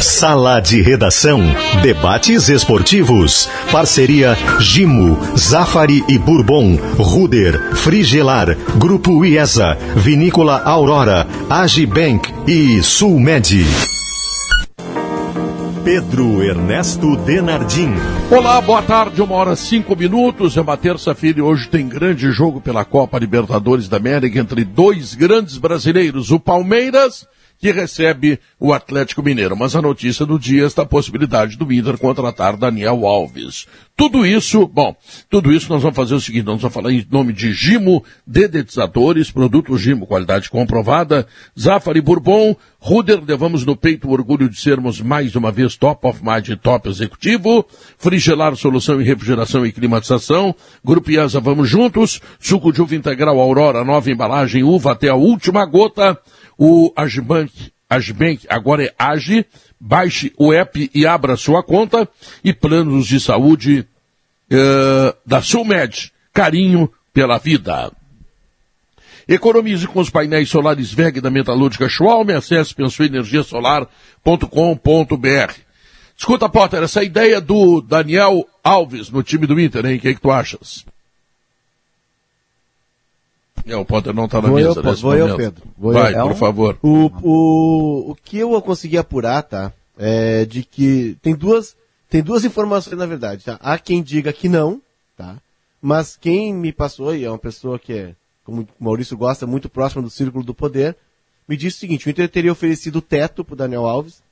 Sala de Redação. Debates esportivos. Parceria Gimo, Zafari e Bourbon, Ruder, Frigelar, Grupo IESA, Vinícola Aurora, Agibank e Sulmed. Pedro Ernesto Denardim. Olá, boa tarde, uma hora cinco minutos. É uma terça-feira e hoje tem grande jogo pela Copa Libertadores da América entre dois grandes brasileiros, o Palmeiras que recebe o Atlético Mineiro. Mas a notícia do dia está a possibilidade do Inter contratar Daniel Alves. Tudo isso, bom, tudo isso nós vamos fazer o seguinte, nós vamos falar em nome de Gimo, dedetizadores, produto Gimo, qualidade comprovada, Zafari Bourbon, Ruder, levamos no peito o orgulho de sermos mais uma vez top of mind top executivo, Frigelar Solução em Refrigeração e Climatização, Grupo IASA Vamos Juntos, suco de uva integral Aurora, nova embalagem, uva até a última gota, o Agibank, Agibank agora é Agi, baixe o app e abra sua conta e planos de saúde uh, da Sulmed. Carinho pela vida. Economize com os painéis solares VEG da Metalúrgica Schwalm. Acesse pensoenergiasolar.com.br. Escuta, Potter, essa ideia do Daniel Alves no time do Inter, hein? O que, é que tu achas? É, o Potter não está na vou mesa eu, nesse vou momento. eu, Pedro. Vou Vai, eu. por favor. O, o, o que eu consegui apurar, tá? É de que tem duas, tem duas informações, na verdade, tá? Há quem diga que não, tá? Mas quem me passou, e é uma pessoa que é, como o Maurício gosta, muito próxima do círculo do poder, me disse o seguinte, o Inter teria oferecido teto pro Daniel Alves.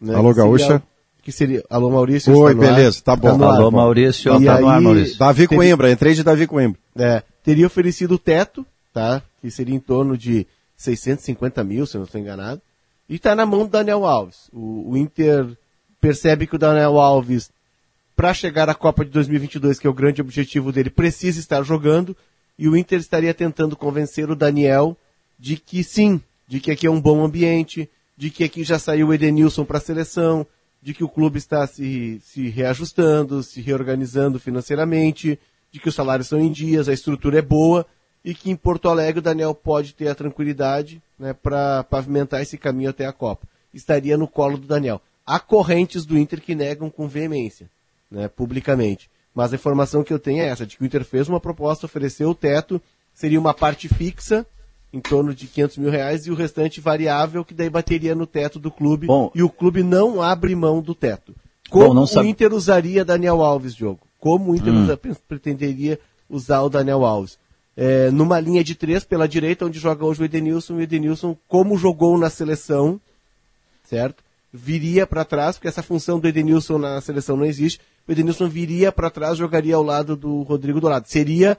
Né, Alô, Gaúcha. Que seria, alô, Maurício. Oi, está no ar. beleza, tá bom. no ar. Alô, Maurício, E tá no ar, aí, Maurício. Davi teve- Coimbra, entrei de Davi Coimbra. é, teria oferecido o teto, tá? Que seria em torno de 650 mil, se eu não estou enganado. E está na mão do Daniel Alves. O, o Inter percebe que o Daniel Alves, para chegar à Copa de 2022, que é o grande objetivo dele, precisa estar jogando. E o Inter estaria tentando convencer o Daniel de que sim, de que aqui é um bom ambiente, de que aqui já saiu o Edenilson para a seleção, de que o clube está se, se reajustando, se reorganizando financeiramente, de que os salários são em dias, a estrutura é boa e que em Porto Alegre o Daniel pode ter a tranquilidade né, para pavimentar esse caminho até a Copa. Estaria no colo do Daniel. Há correntes do Inter que negam com veemência, né, publicamente. Mas a informação que eu tenho é essa, de que o Inter fez uma proposta, ofereceu o teto, seria uma parte fixa, em torno de 500 mil reais, e o restante variável, que daí bateria no teto do clube. Bom- e o clube não abre mão do teto. Como Bom, não o sabe- Inter usaria Daniel Alves, Diogo? Como o Inter Hum. usa- pretenderia usar o Daniel Alves? É, numa linha de três pela direita, onde joga hoje o Edenilson, o Edenilson, como jogou na seleção, certo? Viria para trás, porque essa função do Edenilson na seleção não existe. O Edenilson viria para trás, jogaria ao lado do Rodrigo do lado. Seria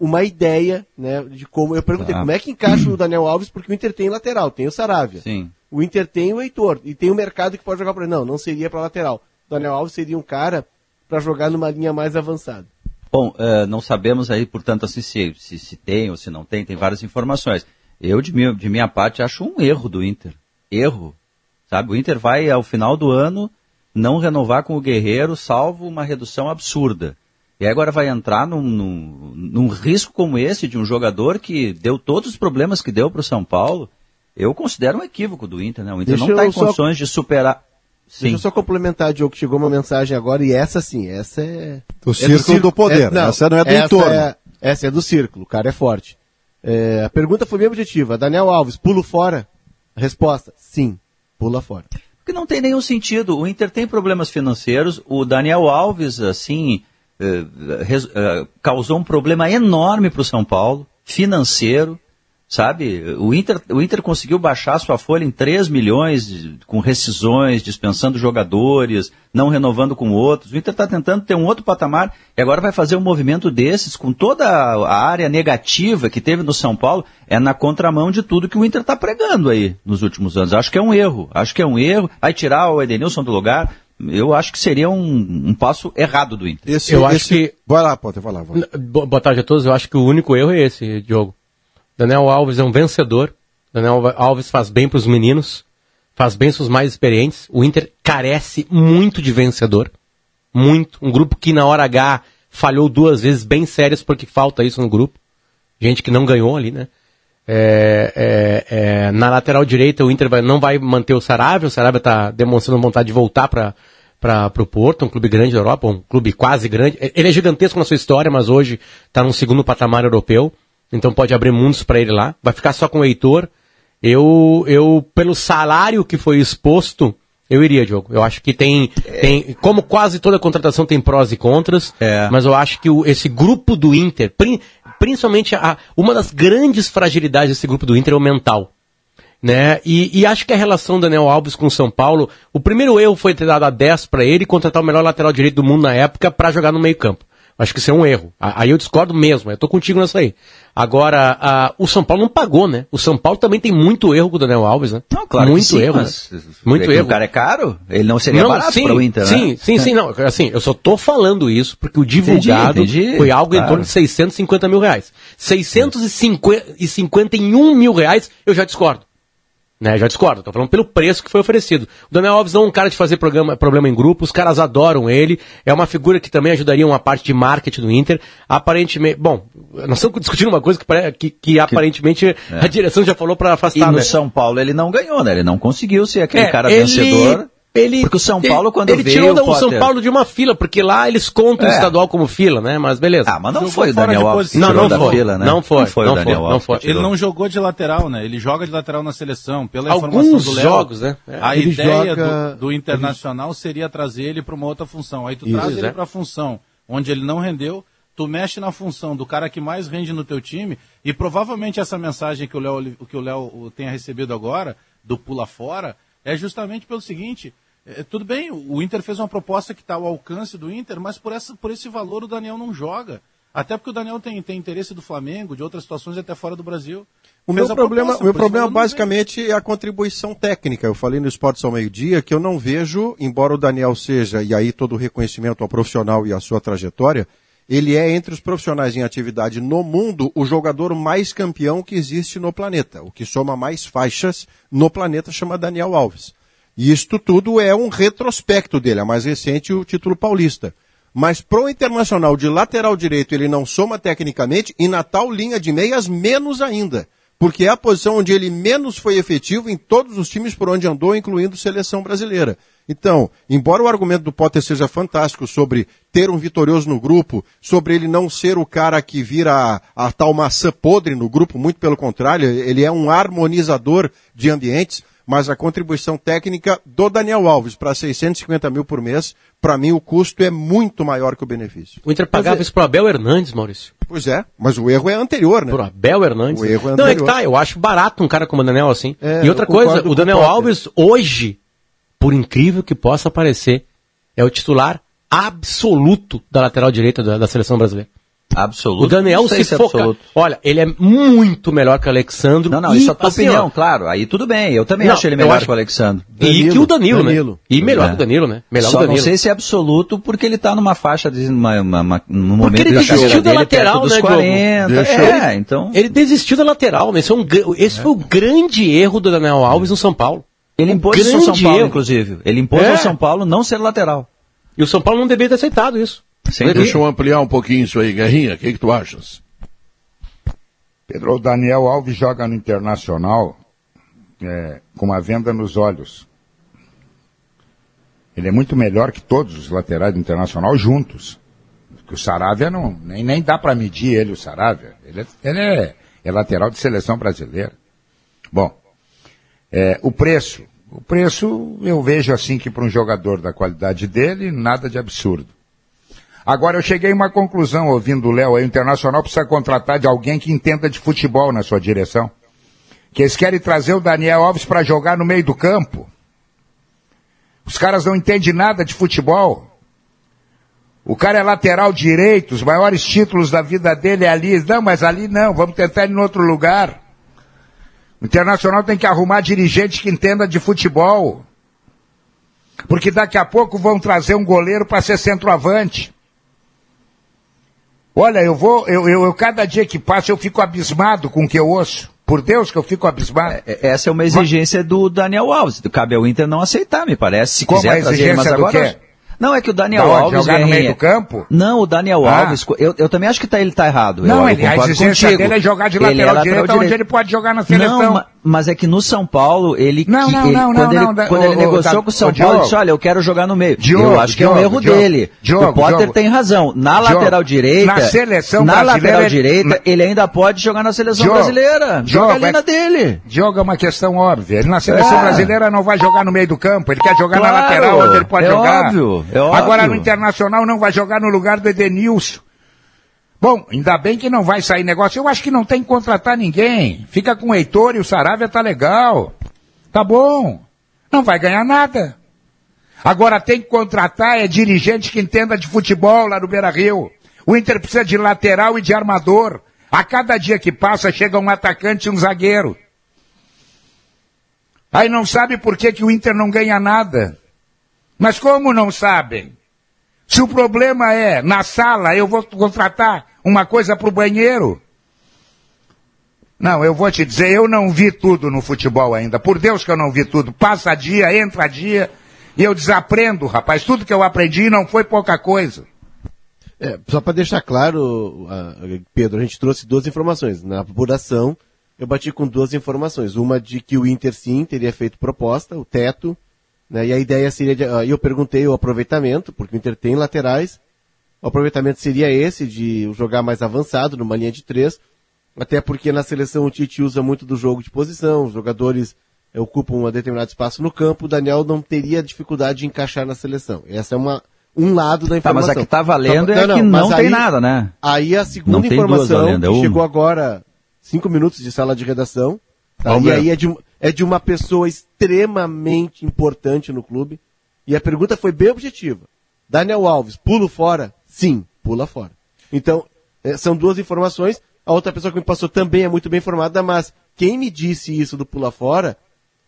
uma ideia, né, de como. Eu perguntei Tá. como é que encaixa o Daniel Alves, porque o Inter tem lateral, tem o Saravia. Sim. O Inter tem o Heitor e tem o mercado que pode jogar para Não, não seria para lateral. O Daniel Alves seria um cara para jogar numa linha mais avançada. Bom, eh, não sabemos aí, portanto, assim, se, se, se tem ou se não tem, tem várias informações. Eu, de minha, de minha parte, acho um erro do Inter. Erro. Sabe, o Inter vai, ao final do ano, não renovar com o Guerreiro, salvo uma redução absurda. E agora vai entrar num, num, num risco como esse de um jogador que deu todos os problemas que deu para o São Paulo. Eu considero um equívoco do Inter, né? O Inter Deixa não está em só- condições de superar. Deixa eu só complementar, Diogo, que chegou uma mensagem agora, e essa sim, essa é... Do é círculo do poder. Essa não é do essa entorno. É, essa é do círculo, o cara é forte. É, a pergunta foi bem objetiva. Daniel Alves, pulo fora? A resposta, sim, pula fora. Porque não tem nenhum sentido. O Inter tem problemas financeiros. O Daniel Alves, assim, res- eh, causou um problema enorme para o São Paulo, financeiro, sabe? O Inter, o Inter conseguiu baixar sua folha em 3 milhões, com rescisões, dispensando jogadores, não renovando com outros. O Inter está tentando ter um outro patamar e agora vai fazer um movimento desses com toda a área negativa que teve no São Paulo, é na contramão de tudo que o Inter está pregando aí nos últimos anos. Acho que é um erro. Acho que é um erro. Aí tirar o Edenilson do lugar, eu acho que seria um, um passo errado do Inter. Esse, Eu acho esse- que- Vai lá, Potter, vai lá. Vai. Boa tarde a todos. Eu acho que o único erro é esse, Diogo. Daniel Alves é um vencedor. Daniel Alves faz bem para os meninos, faz bem para os mais experientes. O Inter carece muito de vencedor. Muito. Um grupo que na hora H falhou duas vezes bem sérias porque falta isso no grupo. Gente que não ganhou ali, né? É, é, é, na lateral direita, o Inter vai, não vai manter o Saravia. O Saravia está demonstrando vontade de voltar para para o Porto, um clube grande da Europa, um clube quase grande. Ele é gigantesco na sua história, mas hoje está num segundo patamar europeu, então pode abrir mundos para ele lá. Vai ficar só com o Heitor. Eu, eu, pelo salário que foi exposto, eu iria, Diogo. Eu acho que tem, tem como quase toda contratação tem prós e contras, É. mas eu acho que o- esse grupo do Inter, prin- principalmente a, uma das grandes fragilidades desse grupo do Inter é o mental. Né? E, e acho que a relação do Daniel Alves com o São Paulo, o primeiro erro foi ter dado a 10 para ele e contratar o melhor lateral direito do mundo na época para jogar no meio-campo. Acho que isso é um erro. Aí eu discordo mesmo, eu tô contigo nessa aí. Agora, a- o São Paulo não pagou, né? O São Paulo também tem muito erro com o Daniel Alves, né? Não, claro muito que sim, erro. né? Muito erro. O cara é caro, ele não seria barato sim, para o Inter, sim, né? sim, sim, não. Assim, eu só tô falando isso porque o divulgado entendi, foi algo em claro. torno de 650 mil reais. 651 mil reais, eu já discordo. Né, já discordo, tô falando pelo preço que foi oferecido. O Daniel Alves não é um cara de fazer programa, problema em grupo, os caras adoram ele, é uma figura que também ajudaria uma parte de marketing do Inter. Aparentemente, bom, nós estamos discutindo uma coisa que, pare- que, que aparentemente a direção já falou para E afastar. no né? São Paulo ele não ganhou, né? Ele não conseguiu ser aquele É, cara ele- vencedor. Ele, Porque o São Paulo, ele- quando ele veio, tirou o Potter- São Paulo de uma fila, porque lá eles contam o É. estadual como fila, né? Mas beleza. Ah, mas não Jogou foi o Daniel de Alves não, não da foi, fila, né? não foi, foi não o Daniel foi, Alves não foi. Ele não jogou de lateral, né? Ele joga de lateral na seleção. Pela Alguns informação do Léo, jogos, né? É. a Ele ideia joga- do, do Internacional seria trazer ele para uma outra função. Aí tu Isso, traz ele é. para a função onde ele não rendeu, tu mexe na função do cara que mais rende no teu time e provavelmente essa mensagem que o Léo que o Léo tenha recebido agora do pula fora é justamente pelo seguinte. é, tudo bem, o Inter fez uma proposta que está ao alcance do Inter, mas por, essa, por esse valor o Daniel não joga. Até porque o Daniel tem, tem interesse do Flamengo, de outras situações até fora do Brasil. O meu problema, proposta, meu problema basicamente é a contribuição técnica. Eu falei no Esportes ao meio-dia que eu não vejo, embora o Daniel seja, e aí todo o reconhecimento ao profissional e à sua trajetória, ele é, entre os profissionais em atividade no mundo, o jogador mais campeão que existe no planeta. O que soma mais faixas no planeta chama Daniel Alves. E isto tudo é um retrospecto dele, a mais recente, o título paulista. Mas pro Internacional de lateral direito ele não soma tecnicamente e na tal linha de meias menos ainda. Porque é a posição onde ele menos foi efetivo em todos os times por onde andou, incluindo seleção brasileira. Então, embora o argumento do Potter seja fantástico sobre ter um vitorioso no grupo, sobre ele não ser o cara que vira a, a tal maçã podre no grupo, muito pelo contrário, ele é um harmonizador de ambientes, mas a contribuição técnica do Daniel Alves para 650 mil por mês, para mim o custo é muito maior que o benefício. O Inter pagava isso pro Abel Hernandes, Maurício. Pois é, mas o erro é anterior, né? Pro Abel Hernandes. O erro é Não, é que anterior. tá, eu acho barato um cara como o Daniel assim. É, e outra coisa, o Daniel. Alves, hoje, por incrível que possa parecer, é o titular absoluto da lateral direita da, da seleção brasileira. Absoluto. O Daniel sei se é foca. absoluto. Olha, ele é muito melhor que o Alexandro. Não, não, isso é a tua assim, opinião, ó, claro. Aí tudo bem. Eu também Não, acho ele eu melhor acho- que o Alexandre. E Danilo, que o Danilo, Danilo. né? E melhor É. que o Danilo, né? Melhor Só que o não Danilo. sei se é absoluto porque ele tá numa faixa de uma, uma, uma, num momento ele da desistiu da lateral, né, Diogo? 40. Deixa é, então. Ele desistiu da lateral, né? Esse, é um, esse foi o grande erro do Daniel Alves no São Paulo. Ele Um impôs isso ao São Paulo, erro. inclusive. Ele impôs É. ao São Paulo não ser lateral. E o São Paulo não deveria ter aceitado isso. Sem Deixa dúvida. eu ampliar um pouquinho isso aí, Guerrinha. O que, que tu achas? Pedro, o Daniel Alves joga no Internacional é, com uma venda nos olhos. Ele é muito melhor que todos os laterais do Internacional juntos. Que o Saravia não, nem, nem dá para medir ele, o Saravia. Ele, é, ele é, é lateral de seleção brasileira. Bom, é, o preço. O preço eu vejo assim que para um jogador da qualidade dele, nada de absurdo. Agora eu cheguei a uma conclusão ouvindo o Léo o Internacional precisa contratar de alguém que entenda de futebol na sua direção. Que eles querem trazer o Daniel Alves para jogar no meio do campo. Os caras não entendem nada de futebol. O cara é lateral direito, os maiores títulos da vida dele é ali. Não, mas ali não, vamos tentar ir em outro lugar. O Internacional tem que arrumar dirigente que entenda de futebol. Porque daqui a pouco vão trazer um goleiro para ser centroavante. Olha, eu vou, eu, eu, eu- cada dia que passa eu fico abismado com o que eu ouço. Por Deus que eu fico abismado. É, Essa é uma exigência do Daniel Alves. Cabe ao Inter não aceitar, me parece. Se Como quiser a trazer ele, mas exigência do agora. quê? Não, é que o Daniel Da? Alves... Jogar no Guerrinha- meio do campo? Não, o Daniel Ah. Alves, eu, eu também acho que tá, ele tá errado. Não, eu, eu ele, a concordo exigência contigo. dele é jogar de Ele lateral, é direito, onde ele pode jogar na seleção. Não, mas é que no São Paulo, ele, Não, não, ele- não, quando, não, ele, não, quando ele negociou com o São ô, Paulo, ele Diogo. disse, olha, eu quero jogar no meio. Diogo, eu acho que é um Diogo, erro Diogo, dele. Diogo, o Potter Diogo. tem razão. Na Diogo, lateral direita, na seleção na lateral direita, na- ele ainda pode jogar na seleção Diogo, brasileira. Diogo, Joga ali é- na dele. Diogo é uma questão óbvia. Ele na seleção É. brasileira não vai jogar no meio do campo, ele quer jogar na Claro, lateral, onde ele pode é jogar. óbvio, é Agora óbvio. no Internacional não vai jogar no lugar do Edenilson. Bom, ainda bem que não vai sair negócio. Eu acho que não tem que contratar ninguém. Fica com o Heitor e o Saravia tá legal. Tá bom. Não vai ganhar nada. Agora tem que contratar é dirigente que entenda de futebol lá no Beira Rio. O Inter precisa de lateral e de armador. A cada dia que passa chega um atacante e um zagueiro. Aí não sabe por que, que o Inter não ganha nada. Mas como não sabem? Se o problema é na sala, eu vou contratar uma coisa para o banheiro. Não, eu vou te dizer, eu não vi tudo no futebol ainda. Por Deus que eu não vi tudo. Passa dia, entra dia, e eu desaprendo, rapaz. Tudo que eu aprendi não foi pouca coisa. É, só para deixar claro, Pedro, a gente trouxe duas informações. Na apuração, eu bati com duas informações. Uma de que o Inter sim teria feito proposta, o teto, né, e a ideia seria, de, ah, eu perguntei o aproveitamento, porque o Inter tem laterais, o aproveitamento seria esse de jogar mais avançado, numa linha de três, até porque na seleção o Tite usa muito do jogo de posição, os jogadores eh, ocupam um determinado espaço no campo, o Daniel não teria dificuldade de encaixar na seleção. Essa é uma, um lado da Tá, mas informação. a que tá valendo Só- é que mas não tem nada, né? Aí a Não segunda informação, valendo, é que chegou agora, cinco minutos de sala de redação, tá? E aí é de, é de uma pessoa extremamente importante no clube, e a pergunta foi bem objetiva. Daniel Alves, pulo fora? Sim, pula fora. Então, eh, são duas informações, a outra pessoa que me passou também é muito bem informada, mas quem me disse isso do pula fora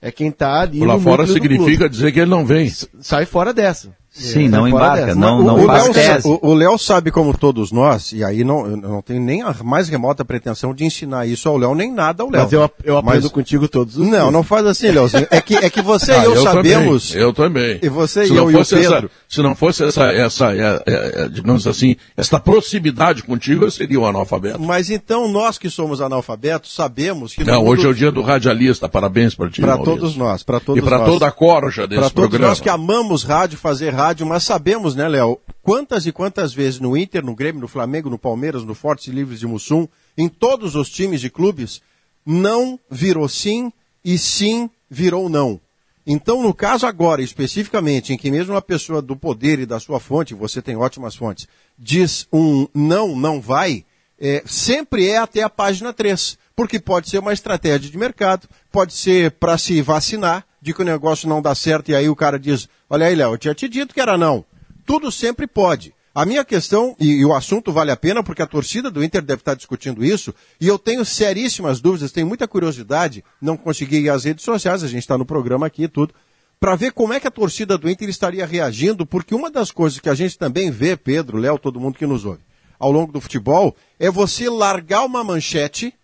é quem tá ali Pular no fora significa dizer que ele não vem. Sai fora dessa. Sim, É, não fora embarca, não, O- não o faz Léo tese. O o Léo sabe, como todos nós, e aí não, eu não tenho nem a mais remota pretensão de ensinar isso ao Léo, nem nada ao Léo. Mas eu, eu aprendo Mas- contigo todos os Não, dias. não faz assim, Léozinho. É que, é que você Ah, e eu, sabemos. Também, eu também. E você se e não eu e o fosse essa, Pedro. Se não fosse essa, essa é, é, é, digamos assim, essa proximidade contigo, eu seria um analfabeto. Mas então nós que somos analfabetos sabemos que. Não, mundo- hoje é o dia do radialista. Parabéns para ti, Pra Maurício. todos nós, para todos E para nós. toda a corja desse Para todos programa. nós que amamos rádio, fazer rádio, mas sabemos, né, Léo, quantas e quantas vezes no Inter, no Grêmio, no Flamengo, no Palmeiras, no Fortes e Livres de Mussum, em todos os times e clubes, não virou sim e sim virou não. Então, no caso agora, especificamente, em que mesmo uma pessoa do poder e da sua fonte, você tem ótimas fontes, diz um não, não vai, é, sempre é até a página 3. Porque pode ser uma estratégia de mercado, pode ser para se vacinar, de que o negócio não dá certo e aí o cara diz, olha aí, Léo, eu tinha te dito que era não. Tudo sempre pode. A minha questão, e, o assunto vale a pena, porque a torcida do Inter deve estar discutindo isso, e eu tenho seríssimas dúvidas, tenho muita curiosidade, não consegui ir às redes sociais, a gente está no programa aqui e tudo, para ver como é que a torcida do Inter estaria reagindo, porque uma das coisas que a gente também vê, Pedro, Léo, todo mundo que nos ouve, ao longo do futebol, é você largar uma manchete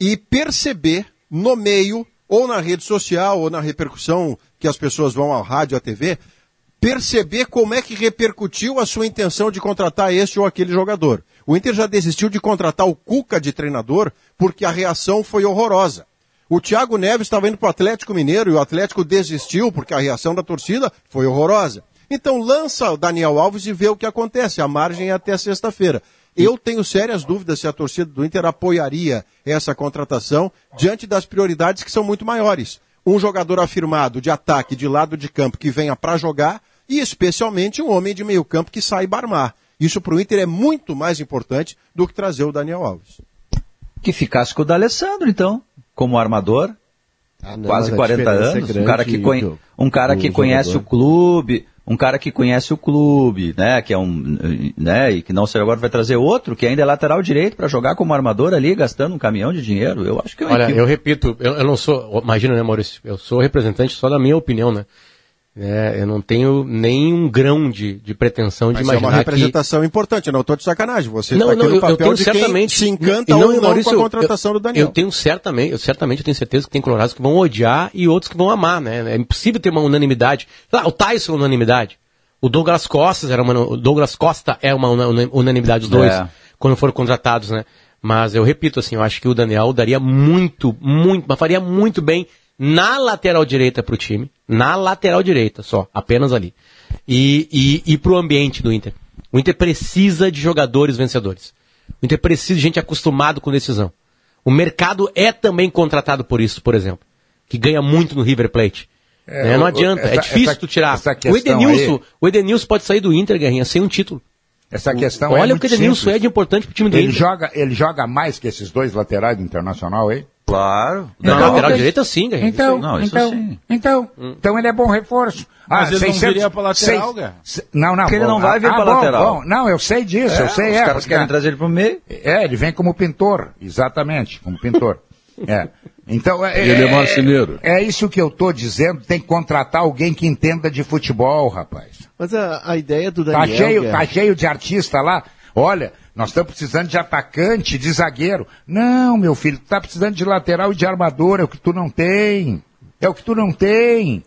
e perceber no meio, ou na rede social, ou na repercussão que as pessoas vão ao rádio, à TV, perceber como é que repercutiu a sua intenção de contratar este ou aquele jogador. O Inter já desistiu de contratar o Cuca de treinador porque a reação foi horrorosa. O Thiago Neves estava indo para o Atlético Mineiro e o Atlético desistiu porque a reação da torcida foi horrorosa. Então lança o Daniel Alves e vê o que acontece. A margem é até sexta-feira. Eu tenho sérias dúvidas se a torcida do Inter apoiaria essa contratação diante das prioridades que são muito maiores. Um jogador afirmado de ataque de lado de campo que venha para jogar e especialmente um homem de meio campo que saiba armar. Isso para o Inter é muito mais importante do que trazer o Daniel Alves. Que ficasse com o D'Alessandro, então, como armador. Ah, não, quase mas a 40 diferença é anos, um grande, cara que, conhe- um cara que conhece jogador. o clube, um cara que conhece o clube, né, que é um, né, e que não sei agora vai trazer outro que ainda é lateral direito para jogar como armador ali, gastando um caminhão de dinheiro. Eu acho que é Olha, equívoco. eu repito, eu, eu não sou, imagina, né, Maurício? Eu sou representante só da minha opinião, né? É, eu não tenho nem um grão de, de pretensão de Mas é uma imaginar que... representação importante, eu não estou de sacanagem. Você Não, aqui não, no eu, eu papel tenho de certamente. quem se encanta e ou não Maurício, com a contratação eu, do Daniel. Eu tenho certamente, eu certamente tenho certeza que tem colorados que vão odiar e outros que vão amar, né? É impossível ter uma unanimidade. Lá, o Tyson é unanimidade. O Douglas Costa era uma, o Douglas Costa é uma una- unanimidade dos dois É. quando foram contratados, né? Mas eu repito assim, eu acho que o Daniel daria muito, muito, mas faria muito bem na lateral direita pro time, na lateral direita só, apenas ali. E, e, e pro ambiente do Inter. O Inter precisa de jogadores vencedores. O Inter precisa de gente acostumado com decisão. O mercado é também contratado por isso, por exemplo, que ganha muito no River Plate. É, Né? Não o- adianta, é essa- difícil essa- tu tirar. O Edenilson, aí- o Edenilson pode sair do Inter, Guerrinha, sem um título. Essa questão é Olha o muito que o Edenilson simples. é de importante pro time do Ele Inter. joga, ele joga mais que esses dois laterais do Internacional aí? Claro. Na Então, lateral direita sim, Guerrinha. Então, Não, isso então, sim. então, então ele é bom reforço. Mas ele não viria pra lateral, Guerra? se- Não, não. Porque ele não vai vir ah, pra bom, lateral. bom. Não, eu sei disso, eu sei. Os é, caras querem trazer ele pro meio. É, ele vem como pintor, exatamente, como pintor. é. Então, é, Ele é marceneiro. É isso que eu tô dizendo, tem que contratar alguém que entenda de futebol, rapaz. Mas a, a ideia do Tá Daniel... cheio, Guerra, tá cheio de artista lá. Olha, nós estamos precisando de atacante, de zagueiro. Não, meu filho, tu tá precisando de lateral e de armador, é o que tu não tem. É o que tu não tem.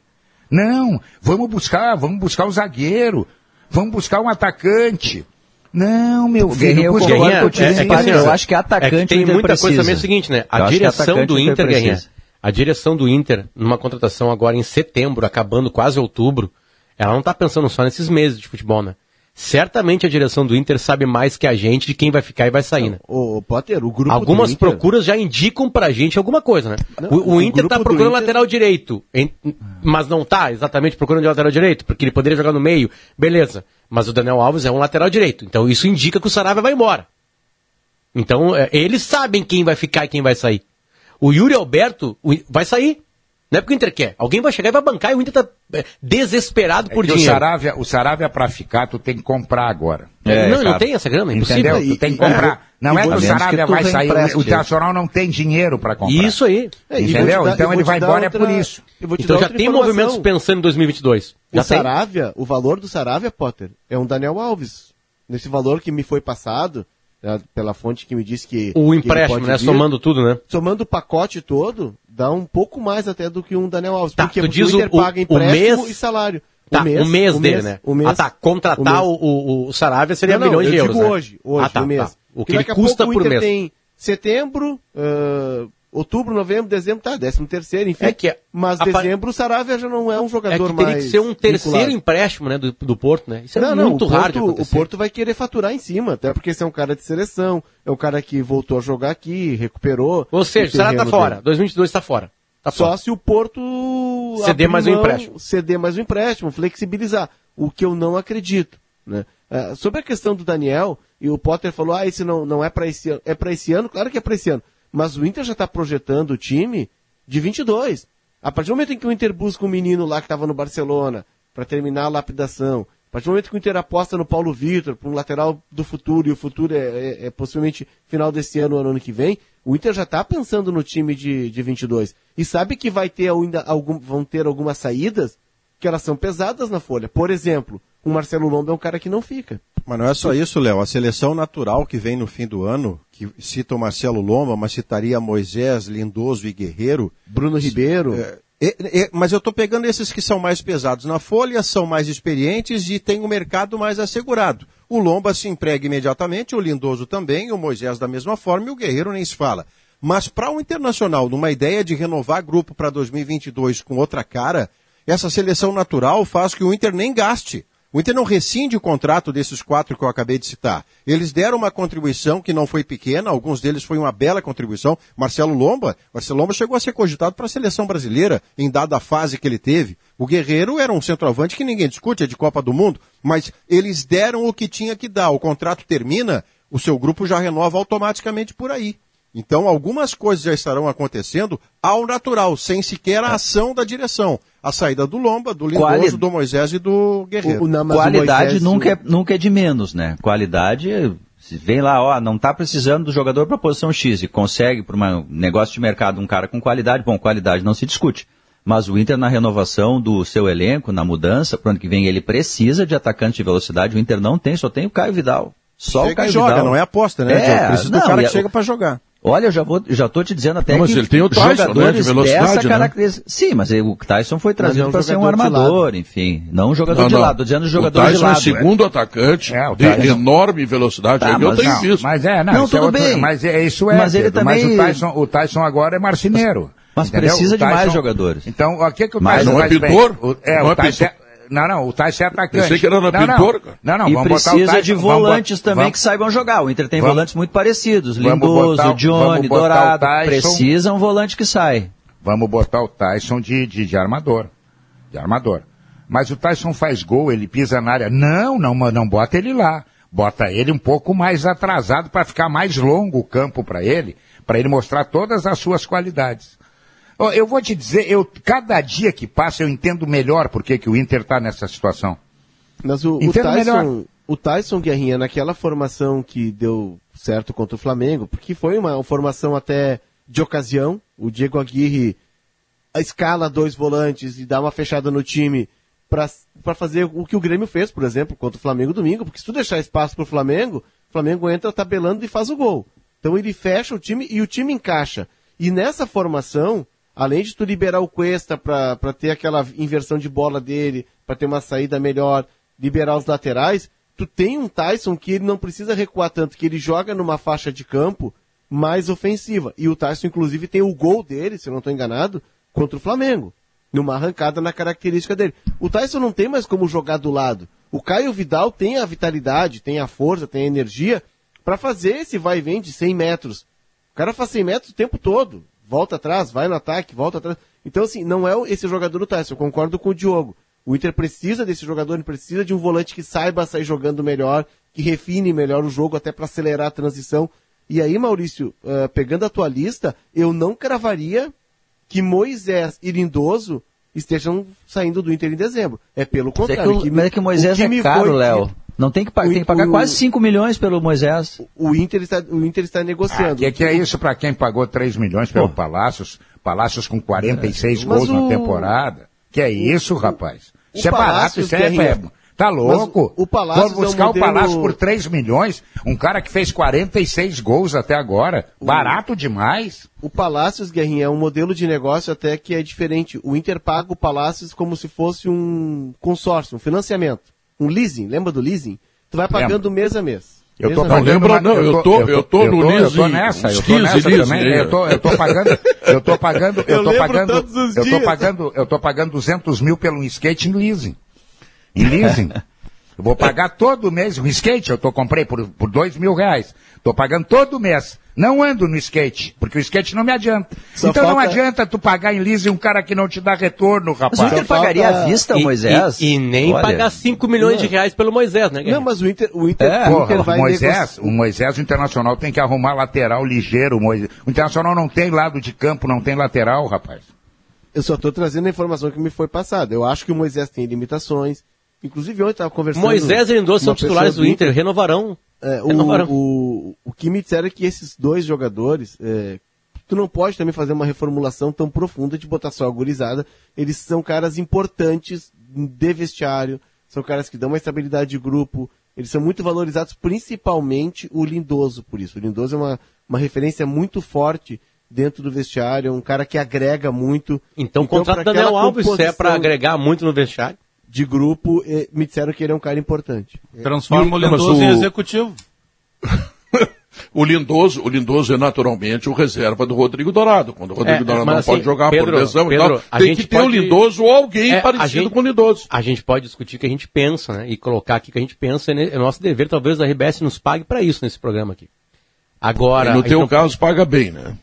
Não, vamos buscar, vamos buscar o zagueiro. Vamos buscar um atacante. Não, meu filho, Guerrinha, eu Guerrinha, contigo, é- é que assim, eu acho que atacante é que tem muita coisa precisa. também é o seguinte, né? Eu A que direção do Inter Guerrinha, a direção do Inter, numa contratação agora em setembro, acabando quase outubro, ela não tá pensando só nesses meses de futebol, né? Certamente a direção do Inter sabe mais que a gente de quem vai ficar e vai sair, né? O, o Potter, o grupo Algumas Inter, procuras já indicam pra gente alguma coisa, né? Não, o, o o Inter tá procurando Inter- lateral direito, em- mas não tá exatamente procurando de lateral direito, porque ele poderia jogar no meio, beleza. Mas o Daniel Alves é um lateral direito, então isso indica que o Saravia vai embora. Então, é, eles sabem quem vai ficar e quem vai sair. O Yuri Alberto vai sair. Não é porque o Inter quer. Alguém vai chegar e vai bancar e o Inter tá é, desesperado por É que o dinheiro. Saravia, o Saravia pra ficar, tu tem que comprar agora. É, não, não cara. tem essa grana, é impossível. Entendeu? Tu tem que E- e- comprar. Não é que o Saravia que vai sair, o Internacional não tem dinheiro para comprar. Isso aí. É, Entendeu? dar- Então eu ele vai embora é outra- por isso. Então já tem movimentos pensando em 2022. O Já tem. Saravia, o valor do Saravia, Potter, é um Daniel Alves. Nesse valor que me foi passado, né, pela fonte que me disse que... O empréstimo, né? vir, Somando tudo, né? Somando o pacote todo, dá um pouco mais até do que um Daniel Alves. Tá, Por quê? tu Porque diz o Inter o- o- paga o empréstimo mês- e salário. Tá, o mês, dele, né? O mês, ah, tá. Contratar o o, mês. o, o Saravia seria Não, não, milhões eu de euros, digo né? hoje, hoje, ah, tá, o mês. tá. O Porque que ele custa por o mês. tem setembro, ah, outubro, novembro, dezembro, tá, décimo terceiro, enfim. É que é- mas dezembro o Saravia já não é um É jogador que teria mais que ser um terceiro vinculado. empréstimo, né, do, do Porto, né? Isso é não, não, muito o raro Porto, o. Porto vai querer faturar em cima, até porque esse é um cara de seleção, é um cara que voltou a jogar aqui, recuperou. Ou seja, o Saravia tá fora. dele. 2022 tá fora. Tá Só fora. se o Porto Ceder mais um empréstimo. Ceder mais um empréstimo, flexibilizar. O que eu não acredito. Né? Ah, sobre a questão do Daniel, e o Potter falou, ah, esse não, não é para esse ano. É para esse ano? Claro que é para esse ano. Mas o Inter já está projetando o time de 22. A partir do momento em que o Inter busca um menino lá que estava no Barcelona, para terminar a lapidação, a partir do momento que o Inter aposta no Paulo Vitor, para um lateral do futuro, e o futuro é, é- é possivelmente final desse ano ou ano que vem, o Inter já está pensando no time de, de 22. E sabe que vai ter ainda algum, vão ter algumas saídas que elas são pesadas na folha. Por exemplo, o Marcelo Lomba é um cara que não fica. Mas não é só isso, Léo. A seleção natural que vem no fim do ano, que cita o Marcelo Lomba, mas citaria Moisés, Lindoso e Guerreiro. Bruno Ribeiro. É, é, é, mas eu estou pegando esses que são mais pesados na folha, são mais experientes e tem o mercado mais assegurado. O Lomba se emprega imediatamente, o Lindoso também, o Moisés da mesma forma e o Guerreiro nem se fala. Mas para o Internacional, numa ideia de renovar grupo para 2022 com outra cara, essa seleção natural faz que o Inter nem gaste. O Inter não rescinde o contrato desses quatro que eu acabei de citar. Eles deram uma contribuição que não foi pequena, alguns deles foi uma bela contribuição. Marcelo Lomba, Marcelo Lomba chegou a ser cogitado para a seleção brasileira em dada fase que ele teve. O Guerreiro era um centroavante que ninguém discute, é de Copa do Mundo, mas eles deram o que tinha que dar. O contrato termina, o seu grupo já renova automaticamente por aí. Então, algumas coisas já estarão acontecendo ao natural, sem sequer a ação da direção. A saída do Lomba, do Lindoso, Quali- do Moisés e do Guerreiro. O- Qualidade Moisés, nunca, é, nunca é de menos, né? Qualidade, se vem lá, ó, não tá precisando do jogador para posição X e consegue por um negócio de mercado um cara com qualidade, bom, qualidade não se discute. Mas o Inter na renovação do seu elenco, na mudança, para ano que vem ele precisa de atacante de velocidade, o Inter não tem, só tem o Caio Vidal. Só Chega o Caio e joga, Vidal. não é aposta, né? É? Precisa do cara que a- chega para jogar. Olha, eu já vou, já tô te dizendo até mas que ele tem o Tyson, né, de jogadores velocidade, dessa né? característica. Sim, mas o Tyson foi trazido é um para ser um de armador, enfim, não um jogador Não, de não. lado, tô dizendo o jogador Tyson de lado. é segundo atacante É, o de Tyson. enorme velocidade. Tá, é eu mas tenho não, visto. Mas é, não, Não, isso é tudo outro- bem. Mas é, isso é, Mas ele Pedro, mas também- o Tyson, o Tyson agora é marceneiro. Mas entendeu? precisa O de mais Tyson- jogadores. Então, o que que o Mas Tyson não é faz bem? pintor? O, é, Não o é Tyson é, não, não, o Tyson é atacante. Pensei que era na não, pintor, não, cara. não, não, e vamos botar o precisa Tyson, de volantes botar- também vamos- que saibam jogar. O Inter tem vamos- volantes muito parecidos. Lindoso, botar o- Johnny, Dourado. Precisa um volante que sai. Vamos botar o Tyson de, de, de armador. De armador. Mas o Tyson faz gol, ele pisa na área. Não, não, não bota ele lá. Bota ele um pouco mais atrasado para ficar mais longo o campo para ele, para ele mostrar todas as suas qualidades. Eu vou te dizer, eu, cada dia que passa eu entendo melhor por que o Inter está nessa situação. Mas o, o Entendo melhor. Tyson, o Tyson Guerrinha, naquela formação que deu certo contra o Flamengo, porque foi uma formação até de ocasião, o Diego Aguirre escala dois volantes e dá uma fechada no time para fazer o que o Grêmio fez, por exemplo, contra o Flamengo domingo, porque se tu deixar espaço pro Flamengo, o Flamengo entra tabelando e faz o gol. Então ele fecha o time e o time encaixa. E nessa formação, além de tu liberar o Cuesta para ter aquela inversão de bola dele, para ter uma saída melhor, liberar os laterais, tu tem um Tyson que ele não precisa recuar tanto, que ele joga numa faixa de campo mais ofensiva. E o Tyson, inclusive, tem o gol dele, se eu não estou enganado, contra o Flamengo. Numa arrancada na característica dele. O Tyson não tem mais como jogar do lado. O Caio Vidal tem a vitalidade, tem a força, tem a energia para fazer esse vai e vem de 100 metros. O cara faz 100 metros o tempo todo. Volta atrás, vai no ataque, volta atrás. Então, assim, não é esse jogador do Tyson. Eu concordo com o Diogo. O Inter precisa desse jogador, ele precisa de um volante que saiba sair jogando melhor, que refine melhor o jogo até para acelerar a transição. E aí, Maurício, uh, pegando a tua lista, eu não cravaria que Moisés e Lindoso estejam saindo do Inter em dezembro. É pelo Mas é contrário. que, o, que mas é que Moisés o é caro, Léo. Não tem que, pa- O- tem que pagar o- quase 5 milhões pelo Moisés. O Inter está, o Inter está O negociando. que, que é isso para quem pagou 3 milhões pelo Palácios? Palácios com 46 Mas gols o- na temporada. Que é isso, rapaz? o Isso é barato, isso é, é- Tá louco? Mas o Palácios Vou buscar é um o Palácio modelo- por 3 milhões, um cara que fez 46 gols até agora. Barato demais. O Palácios, Guerrinha, é um modelo de negócio até que é diferente. O Inter paga o Palácios como se fosse um consórcio, um financiamento. Um leasing, lembra do leasing? Tu vai pagando mês a mês. Eu tô Não lembra, não, eu tô- eu tô no eu tô leasing, nessa, eu tô 15 nessa leasing também. Eu tô, eu tô pagando, eu tô pagando, eu, Eu tô pagando, eu tô pagando, eu tô pagando 200 mil pelo skate em leasing. Em leasing. Eu vou pagar todo mês um skate, eu tô, comprei por, por dois mil reais. Tô pagando todo mês. Não ando no skate, porque o skate não me adianta. Só então não falta- adianta tu pagar em leasing um cara que não te dá retorno, Mas o rapaz. Inter pagaria falta- à vista o E- Moisés? E, e nem Olha, pagar 5 milhões de reais pelo Moisés, né, Não, mas o Inter, o Inter, É, o Inter Porra, vai Moisés, o Moisés, o Internacional tem que arrumar lateral ligeiro. O, Moisés. o Internacional não tem lado de campo, não tem lateral, rapaz. Eu só estou trazendo a informação que me foi passada. Eu acho que o Moisés tem limitações. Inclusive ontem estava conversando... Moisés e Lindoso são titulares do Inter, renovarão. É, o, o, o que me disseram é que esses dois jogadores, é, tu não pode também fazer uma reformulação tão profunda de botar só a gurizada. Eles são caras importantes de vestiário, são caras que dão uma estabilidade de grupo, eles são muito valorizados, principalmente o Lindoso por isso. O Lindoso é uma, uma referência muito forte dentro do vestiário, é um cara que agrega muito. Então, pra contrato Daniel Alves, se é composição agregar muito no vestiário. De grupo, me disseram que ele é um cara importante. Transforma o Lindoso em o- executivo. O Lindoso, o Lindoso é naturalmente o reserva do Rodrigo Dourado. Quando o Rodrigo É, Dourado mas não assim, pode jogar Pedro, por lesão e Pedro, tal, a tem gente que ter o pode- Lindoso ou alguém É, parecido gente- com o Lindoso. A gente pode discutir o que a gente pensa, né? E colocar aqui o que a gente pensa. né? É nosso dever, talvez a RBS nos pague para isso nesse programa aqui. Agora. E no teu não- caso, paga bem, né?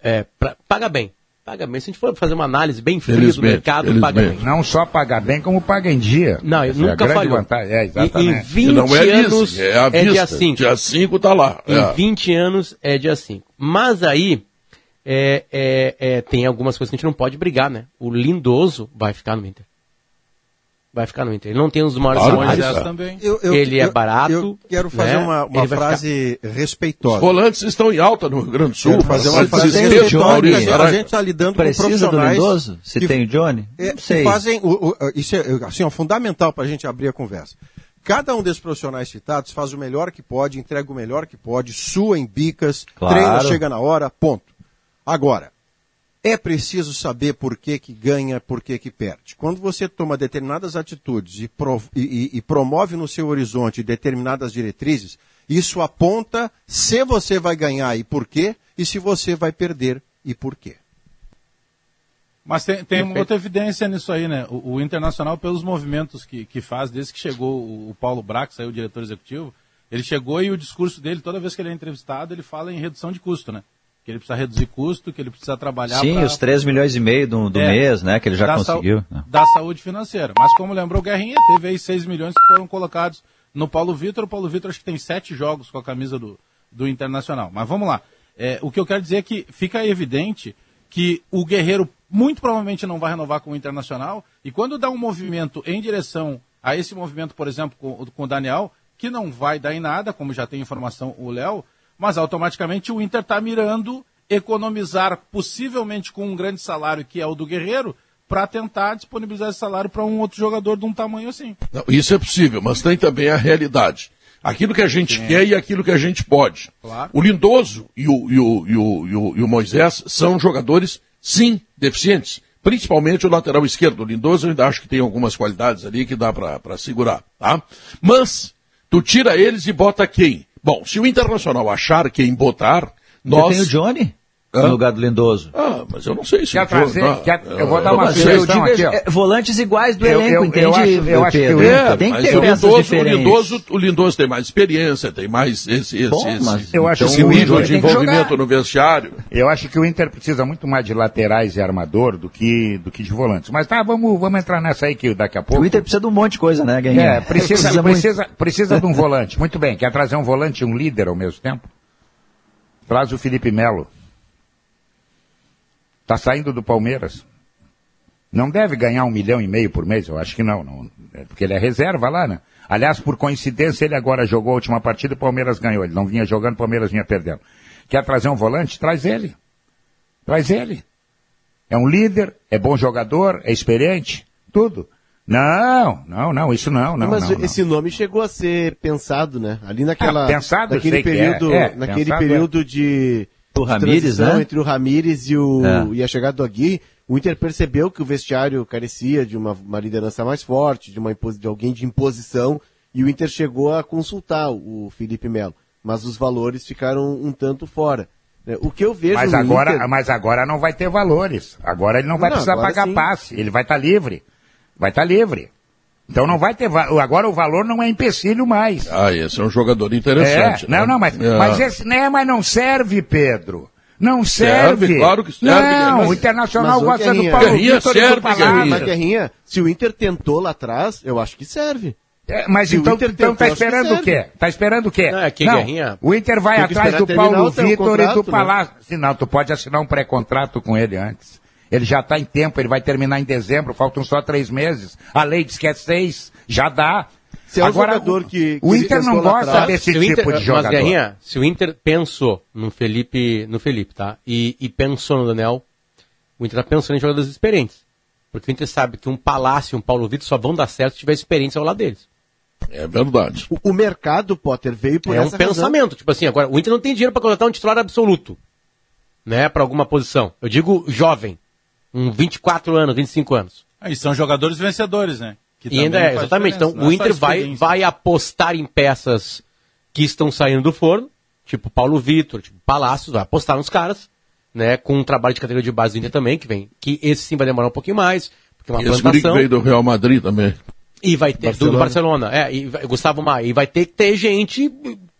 é, pra- paga bem. Paga bem. Se a gente for fazer uma análise bem fria do Felizmente, mercado, paga bem. Não só paga bem, como paga em dia. Não, eu Essa é nunca grande falhou. vantagem. É, E- em exatamente. 20 E não é anos leasing, é é dia vista. 5. Dia 5 tá lá. Em É. 20 anos é dia 5. Mas aí é, é, é, tem algumas coisas que a gente não pode brigar, né? O Lindoso vai ficar no Inter. Vai ficar no Inter. Ele não tem os maiores Claro salários. também. Eu- Ele é barato, Eu quero fazer né? uma, uma frase Os respeitosa. volantes estão em alta no Rio Grande do Sul. Quero fazer uma frase respeitosa. A gente- está lidando com Precisa do profissionais Lindoso? Se que- tem o Johnny? é, Não sei. fazem o, o- isso é assim, ó, fundamental para a gente abrir a conversa. Cada um desses profissionais citados faz o melhor que pode, entrega o melhor que pode, sua em bicas, Claro. treina, chega na hora, ponto. Agora, é preciso saber por que, que ganha, por que, que perde. Quando você toma determinadas atitudes e, pro- e- e- e promove no seu horizonte determinadas diretrizes, isso aponta se você vai ganhar e por quê, e se você vai perder e por quê. Mas tem, tem outra evidência nisso aí, né? O, o Internacional, pelos movimentos que, que faz, desde que chegou o, o Paulo Brax, saiu o diretor executivo, ele chegou e o discurso dele, toda vez que ele é entrevistado, ele fala em redução de custo, né? Que ele precisa reduzir custo, que ele precisa trabalhar Sim, pra- os 3 milhões e meio do, do É. mês, né? Que ele já da conseguiu. né? Da saúde financeira. Mas como lembrou o Guerrinha, teve aí 6 milhões que foram colocados no Paulo Vitor. O Paulo Vitor acho que tem 7 jogos com a camisa do, do Internacional. Mas vamos lá. É, o que eu quero dizer é que fica evidente que o Guerreiro muito provavelmente não vai renovar com o Internacional. E quando dá um movimento em direção a esse movimento, por exemplo, com, com o Daniel, que não vai dar em nada, como já tem informação o Léo, mas automaticamente o Inter está mirando economizar, possivelmente com um grande salário, que é o do Guerreiro, para tentar disponibilizar esse salário para um outro jogador de um tamanho assim. Não, isso é possível, mas tem também a realidade. Aquilo que a gente quer e aquilo que a gente pode. Claro. O Lindoso e o, e, o, e, o, e, o, e o Moisés são jogadores, sim, deficientes. Principalmente o lateral esquerdo. O Lindoso eu ainda acho que tem algumas qualidades ali que dá para segurar. Tá? Mas, tu tira eles e bota quem? Bom, se o Internacional achar quem botar, Você nós... tem o Johnny? No lugar do Lindoso. Ah, mas eu não sei se Quer trazer- não, quer- eu vou ah, dar uma eu sugestão digo, aqui, ó. é, volantes iguais do Eu- elenco, eu- eu entende, acho- eu acho que Pedro? o É, tem que ter o Lindoso, o. Lindoso, o Lindoso tem mais experiência, tem mais esse, esse, Bom, esse, mas eu acho esse que o nível Inter de que envolvimento no vestiário. Eu acho que o Inter precisa muito mais de laterais e armador do que, do que de volantes. Mas tá, vamos, vamos entrar nessa aí que daqui a pouco. O Inter precisa de um monte de coisa, né, Guerrinha? É, precisa, muito. precisa, precisa de um volante. Muito bem, quer trazer um volante e um líder ao mesmo tempo? Traz o Felipe Melo. Tá saindo do Palmeiras. Não deve ganhar um milhão e meio por mês, eu acho que não, não é porque ele é reserva lá, né? Aliás, por coincidência, ele agora jogou a última partida e o Palmeiras ganhou. Ele não vinha jogando, o Palmeiras vinha perdendo. Quer trazer um volante? Traz ele. Traz ele. É um líder, é bom jogador, é experiente, tudo. Não, não, não, isso não, não. Mas não, não. esse nome chegou a ser pensado, né? Ali naquela. Ah, pensado, naquele sei que período, é, é, naquele pensado período de. O Ramires, né? Entre o Ramires e, o, É. e a chegada do Aguirre, o Inter percebeu que o vestiário carecia de uma, uma liderança mais forte, de, uma de alguém de imposição, e o Inter chegou a consultar o Felipe Melo. Mas os valores ficaram um tanto fora. né? O que eu vejo Mas no agora, Inter... mas agora não vai ter valores. Agora ele não vai Não, precisar pagar sim. passe. Ele vai estar livre. Vai estar livre. Então não vai ter. va- Agora o valor não é empecilho mais. Ah, esse é um jogador interessante. É, né? não, não, mas, É. mas esse, né, mas não serve, Pedro. Não Serve, serve. claro que serve, Não, mas- o Internacional mas, gosta do Paulo Guerrinha Vitor e serve, do Palácio. Guerrinha. Mas, Guerrinha, se o Inter tentou lá atrás, eu acho que serve. É, mas Se o então, Inter então tá tentou, esperando o quê? Tá esperando o quê? Não, é que, Guerrinha, o Inter vai atrás do Paulo Vitor e do né? Palácio. Se não, tu pode assinar um pré-contrato com ele antes. Ele já está em tempo, ele vai terminar em dezembro, faltam só três meses. A lei diz que é seis, já dá. Se é um Agora, jogador que- o Inter se não gosta atrás, desse tipo Inter- de jogador. Mas, Guerrinha, se o Inter pensou no Felipe, no Felipe, tá? E, e pensou no Daniel, o Inter tá pensando em jogadores experientes. Porque o Inter sabe que um Palácio e um Paulo Vitor só vão dar certo se tiver experiência ao lado deles. É verdade. O, o mercado, Potter, veio por é um essa razão. pensamento. Tipo assim, agora, o Inter não tem dinheiro para contratar um titular absoluto. Né? Para alguma posição. Eu digo jovem. Um 24 anos, 25 anos. Aí são jogadores vencedores, né? Que E ainda é, exatamente. Então, não o é só Inter vai, vai apostar em peças que estão saindo do forno, tipo Paulo Vitor, tipo Palácios, vai apostar nos caras, né? Com um trabalho de categoria de base do Inter também, que vem. Que esse sim vai demorar um pouquinho mais, porque é uma E esse guri que plantação. veio do Real Madrid também. E vai ter, do, do Barcelona, é, e vai- Gustavo Maia, e vai ter que ter gente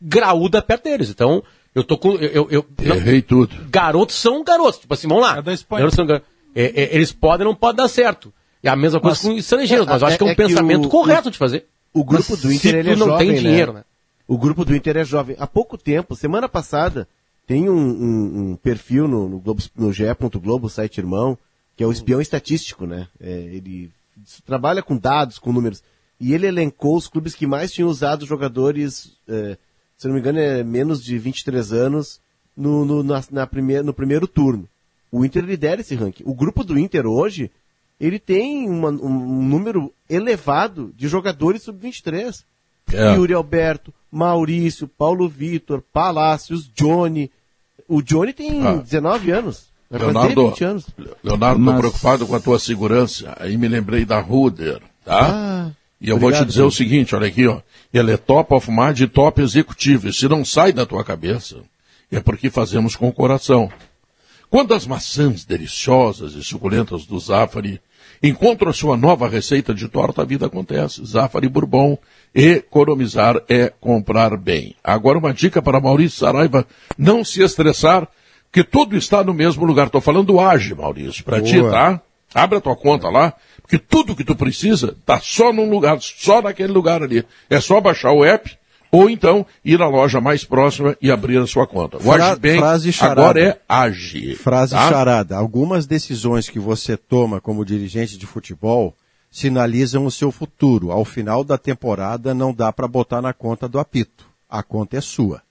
graúda perto deles. Então, eu tô com. Eu, eu, eu- não- Errei tudo. garotos são garotos. Tipo assim, vamos lá. É da Espanha. Garotos são gar- é, é, eles podem ou não podem dar certo. É a mesma coisa Mas- com estrangeiros, mas eu é- acho que é um é que pensamento o- correto de fazer. O grupo Mas do Inter ele é não jovem, tem dinheiro, né? né? O grupo do Inter é jovem. Há pouco tempo, semana passada, tem um, um- um perfil no, no, Globo, no GE. Globo, site irmão, que é o espião estatístico, né? É, ele trabalha com dados, com números. E ele elencou os clubes que mais tinham usado jogadores, é, se não me engano, é menos de 23 anos no, no, na, na primeira, no primeiro turno. O Inter lidera esse ranking. O grupo do Inter hoje, ele tem uma- um, número elevado de jogadores sub-23. É. Yuri Alberto, Maurício, Paulo Vitor, Palácios, Johnny. O Johnny tem Ah. 19 anos. Leonardo, 20 anos. Leonardo, tô Mas- preocupado com a tua segurança. Aí me lembrei da Ruder, tá? Ah, e eu vou obrigado, te dizer o Ruder. seguinte, olha aqui, ó. Ele é top of mind e top executivo. E se não sai da tua cabeça, é porque fazemos com o coração. Quando as maçãs deliciosas e suculentas do Zafari encontram a sua nova receita de torta, a vida acontece. Zafari Bourbon. Economizar é comprar bem. Agora uma dica para Maurício Saraiva não se estressar, porque tudo está no mesmo lugar. Estou falando do Age, Maurício, para ti, tá? Abre a tua conta lá, porque tudo que tu precisa tá só num lugar, só naquele lugar ali. É só baixar o app ou então ir à loja mais próxima e abrir a sua conta. O Fra- frase charada. agora é Age. Frase tá? charada. Algumas decisões que você toma como dirigente de futebol sinalizam o seu futuro. Ao final da temporada não dá para botar na conta do apito. A conta é sua.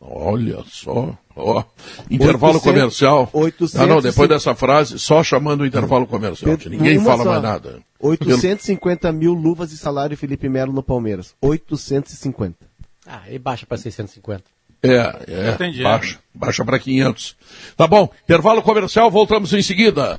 Olha só. Ó. Intervalo 800, comercial. 800 Ah, não, depois dessa frase, só chamando o intervalo comercial. Ninguém fala só. mais nada. 850 mil luvas de salário Felipe Melo no Palmeiras. 850. Ah, e baixa pra 650. É, é. dinheiro. Baixa. Baixa para 500. Tá bom. Intervalo comercial, voltamos em seguida.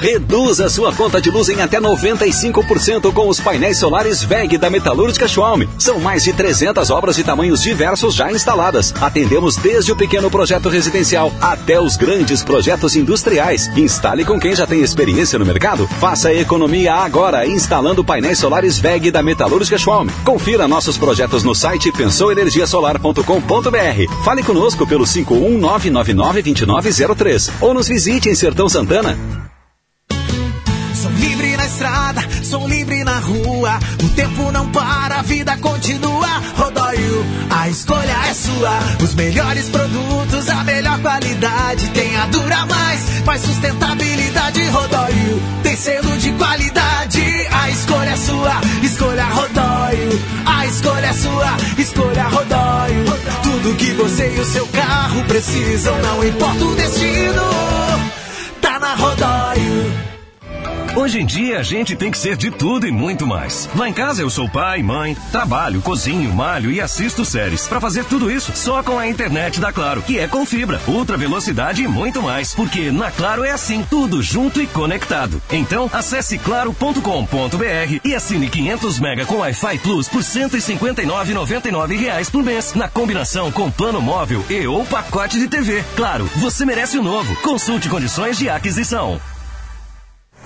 Reduza sua conta de luz em até 95% com os painéis solares VEG da Metalúrgica Schwalm. São mais de 300 obras de tamanhos diversos já instaladas. Atendemos desde o pequeno projeto residencial até os grandes projetos industriais. Instale com quem já tem experiência no mercado. Faça economia agora instalando painéis solares VEG da Metalúrgica Schwalm. Confira nossos projetos no site pensouenergiasolar.com.br. Fale conosco pelo 519992903 ou nos visite em Sertão Santana. Estrada, sou livre na rua. O tempo não para, a vida continua. Rodóio, a escolha é sua. Os melhores produtos, a melhor qualidade. Tem a Dura Mais, mais sustentabilidade. Rodóio, tem selo de qualidade. A escolha é sua, escolha Rodóio. A escolha é sua, escolha Rodóio. Tudo que você e o seu carro precisam, não importa o destino. Tá na Rodóio. Hoje em dia a gente tem que ser de tudo e muito mais. Lá em casa eu sou pai, mãe, trabalho, cozinho, malho e assisto séries. Para fazer tudo isso só com a internet da Claro, que é com fibra, ultra velocidade e muito mais. Porque na Claro é assim, tudo junto e conectado. Então acesse claro.com.br e assine 500 mega com Wi-Fi Plus por 159,99 reais por mês, na combinação com plano móvel e ou pacote de TV. Claro, você merece o novo. Consulte condições de aquisição.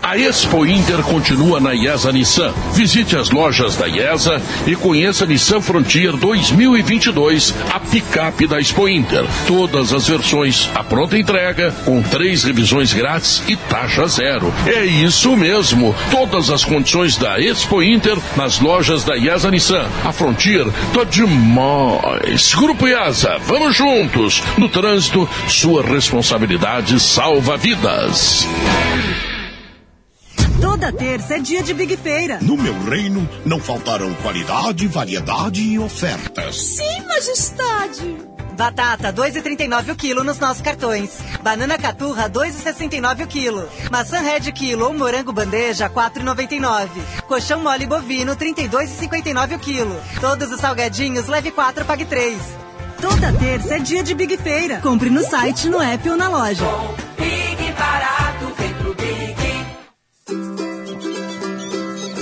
A Expo Inter continua na IESA Nissan. Visite as lojas da IESA e conheça a Nissan Frontier 2022, a picape da Expo Inter. Todas as versões, a pronta entrega, com três revisões grátis e taxa zero. É isso mesmo. Todas as condições da Expo Inter nas lojas da IESA Nissan. A Frontier tá demais. Grupo IESA, vamos juntos. No trânsito, sua responsabilidade salva vidas. Toda terça é dia de Big Feira. No meu reino não faltarão qualidade, variedade e ofertas. Sim, majestade. Batata, 2,39 o quilo nos nossos cartões. Banana caturra, 2,69 o quilo. Maçã red quilo ou morango bandeja, 4,99. Colchão mole bovino, 32,59 o quilo. Todos os salgadinhos, leve 4, pague 3. Toda terça é dia de Big Feira. Compre no site, no app ou na loja. Big barato,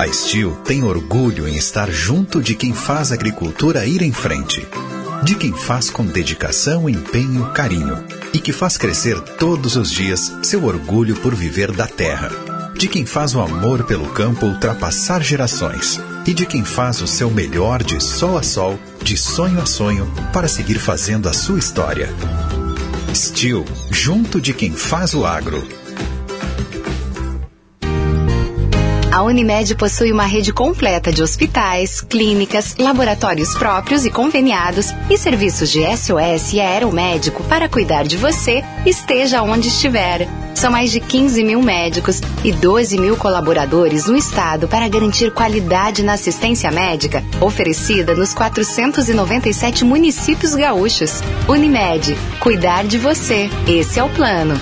A Steel tem orgulho em estar junto de quem faz a agricultura ir em frente. De quem faz com dedicação, empenho, carinho. E que faz crescer todos os dias seu orgulho por viver da terra. De quem faz o amor pelo campo ultrapassar gerações. E de quem faz o seu melhor de sol a sol, de sonho a sonho, para seguir fazendo a sua história. Steel, junto de quem faz o agro. A Unimed possui uma rede completa de hospitais, clínicas, laboratórios próprios e conveniados e serviços de SOS e aeromédico para cuidar de você, esteja onde estiver. São mais de 15 mil médicos e 12 mil colaboradores no estado para garantir qualidade na assistência médica oferecida nos 497 municípios gaúchos. Unimed, cuidar de você. Esse é o plano.